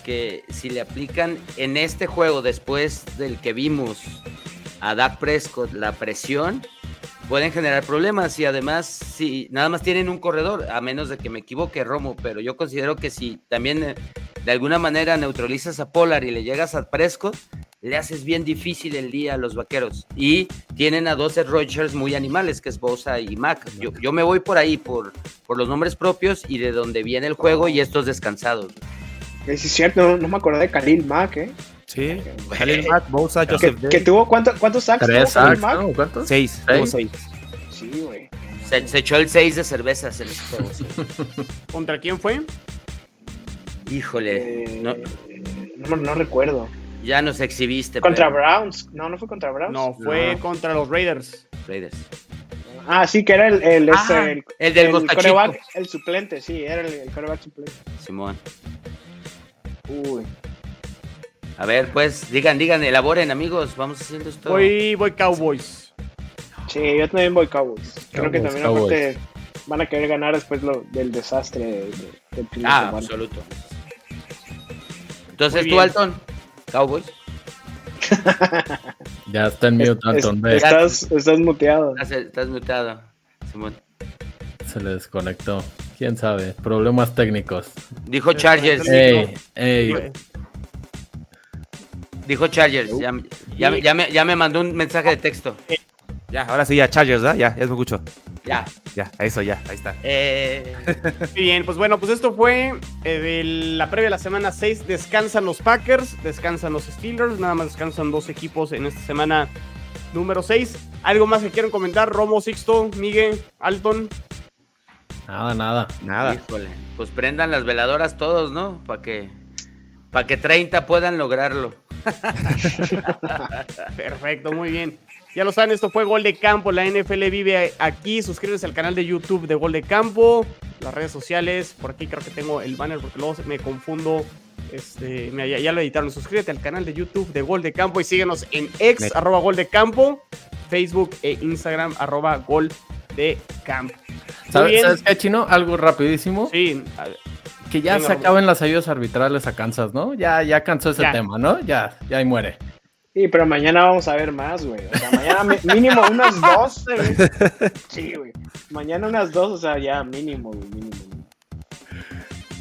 que si le aplican en este juego, después del que vimos a Dak Prescott, la presión, pueden generar problemas. Y además, si nada más tienen un corredor, a menos de que me equivoque, Romo, pero yo considero que si también eh, de alguna manera neutralizas a Polar y le llegas a Prescott, le haces bien difícil el día a los vaqueros. Y tienen a dos Rogers muy animales, que es Bosa y Mac. Yo, yo me voy por ahí, por, por los nombres propios y de donde viene el juego y estos descansados. Sí, es cierto, no, no me acordé de Khalil Mack, ¿eh? Sí. Khalil Mack, Bosa, Que, Joseph que Day. tuvo, ¿cuánto, ¿cuántos sacks Tres sacks? ¿no? ¿Cuántos? Seis. Seis. tuvo seis. Sí, güey. Se, se echó el 6 de cervezas en ese juego. ¿Contra quién fue? Híjole, Eh, no, no, no recuerdo. ya nos exhibiste. Contra pero- Browns. No, no fue contra Browns. No, fue No. contra los Raiders. Raiders. Ah, sí, que era el, el, Ah, el, el del coreback, el suplente, sí, era el, el coreback suplente. Simón. Uy. A ver, pues, digan, digan, elaboren, amigos. Vamos haciendo esto. Voy, voy Cowboys. Sí, yo también voy Cowboys. Creo que también Cowboys. aparte van a querer ganar después lo, del desastre de- de- del fin de Ah, semana. Entonces tú. Alton, Cowboys. Ya está en mute. Es- Ve, estás, estás muteado. Estás, estás muteado, Simón. se le desconectó. ¿Quién sabe? Problemas técnicos. Dijo Chargers. Eh, Ey, ey. Dijo Chargers. Ya, ya, me- ya me, ya me mandó un mensaje de texto. Ya, ahora sí, ya, Chargers, ¿verdad? Ya, ya es mucho. Ya. Ya, eso ya, ahí está. Eh, Muy bien, pues bueno, pues esto fue eh, de la previa de la semana 6. Descansan los Packers, descansan los Steelers, nada más descansan dos equipos en esta semana número 6. ¿Algo más que quieran comentar? Romo, Sixto, Miguel, Alton. Nada, nada. Nada. híjole. Pues prendan las veladoras todos, ¿no? Para que, para que 30 puedan lograrlo. Perfecto, muy bien. Ya lo saben, esto fue Gol de Campo. La NFL vive aquí. Suscríbete al canal de YouTube de Gol de Campo. Las redes sociales. Por aquí creo que tengo el banner porque luego me confundo. Este, mira, ya, ya lo editaron. Suscríbete al canal de YouTube de Gol de Campo y síguenos en ex, Me- arroba Gol de Campo, Facebook e Instagram, arroba Gol de Campo. ¿Sabes. ¿sabes qué, Chino? Algo rapidísimo. Sí, a- Que ya Venga, se acaben las ayudas arbitrales a Kansas, ¿no? Ya, ya cansó ese Ya. tema, ¿no? Ya, ya ahí muere. Sí, pero mañana vamos a ver más, güey. O sea, mañana mínimo unas dos. güey. Sí, güey. Mañana unas dos, o sea, ya mínimo, güey, mínimo.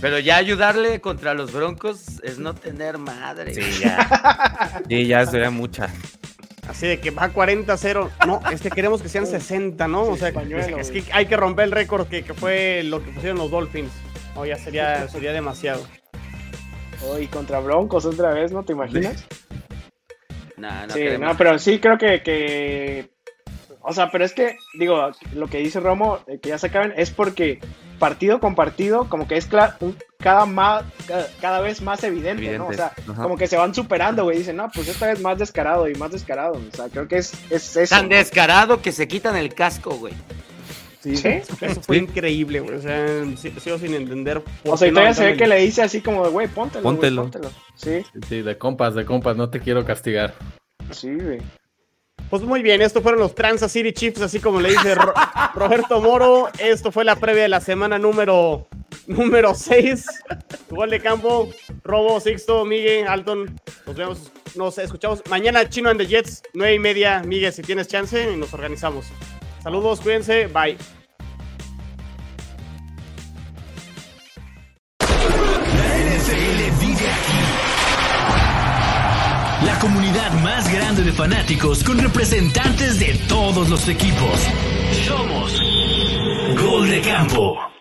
Pero ya ayudarle contra los Broncos es no tener madre. Sí, ya. Sí, ya sería mucha. así de que va 40-0. No, es que queremos que sean 60, ¿no? O sea, es, que hay que romper el récord que, que fue lo que pusieron los Dolphins. No, ya sería, sería demasiado. Oh, y contra Broncos otra vez, ¿no te imaginas? Nah, no sí, queremos. no, pero sí creo que, que- O sea, pero es que, digo, lo que dice Romo, eh, que ya se acaben, es porque partido con partido, como que es cla- un- cada, más, cada, cada vez más evidente, ¿no? O sea, ajá. como que se van superando, güey. Dicen, no, pues esta vez más descarado y más descarado. O sea, creo que es, es eso. Tan ¿no? descarado que se quitan el casco, güey. ¿Sí? Eso fue increíble, güey. O sea, sí- sigo sin entender. por O sea, y no todavía se ve que le dice así como de, güey, póntelo, Póntelo. póntelo. Sí, Sí, de compas, de compas, no te quiero castigar. sí, güey. Pues muy bien, estos fueron los Kansas City Chiefs, así como le dice Ro- Roberto Moro. Esto fue la previa de la semana número número 6. Gol de campo, Robo, Sixto, Miguel, Alton. Nos vemos, nos escuchamos mañana Chino and the Jets, 9 y media. Miguel, si tienes chance, y nos organizamos. Saludos, cuídense, bye. La comunidad más grande de fanáticos con representantes de todos los equipos. Somos Gol de Campo.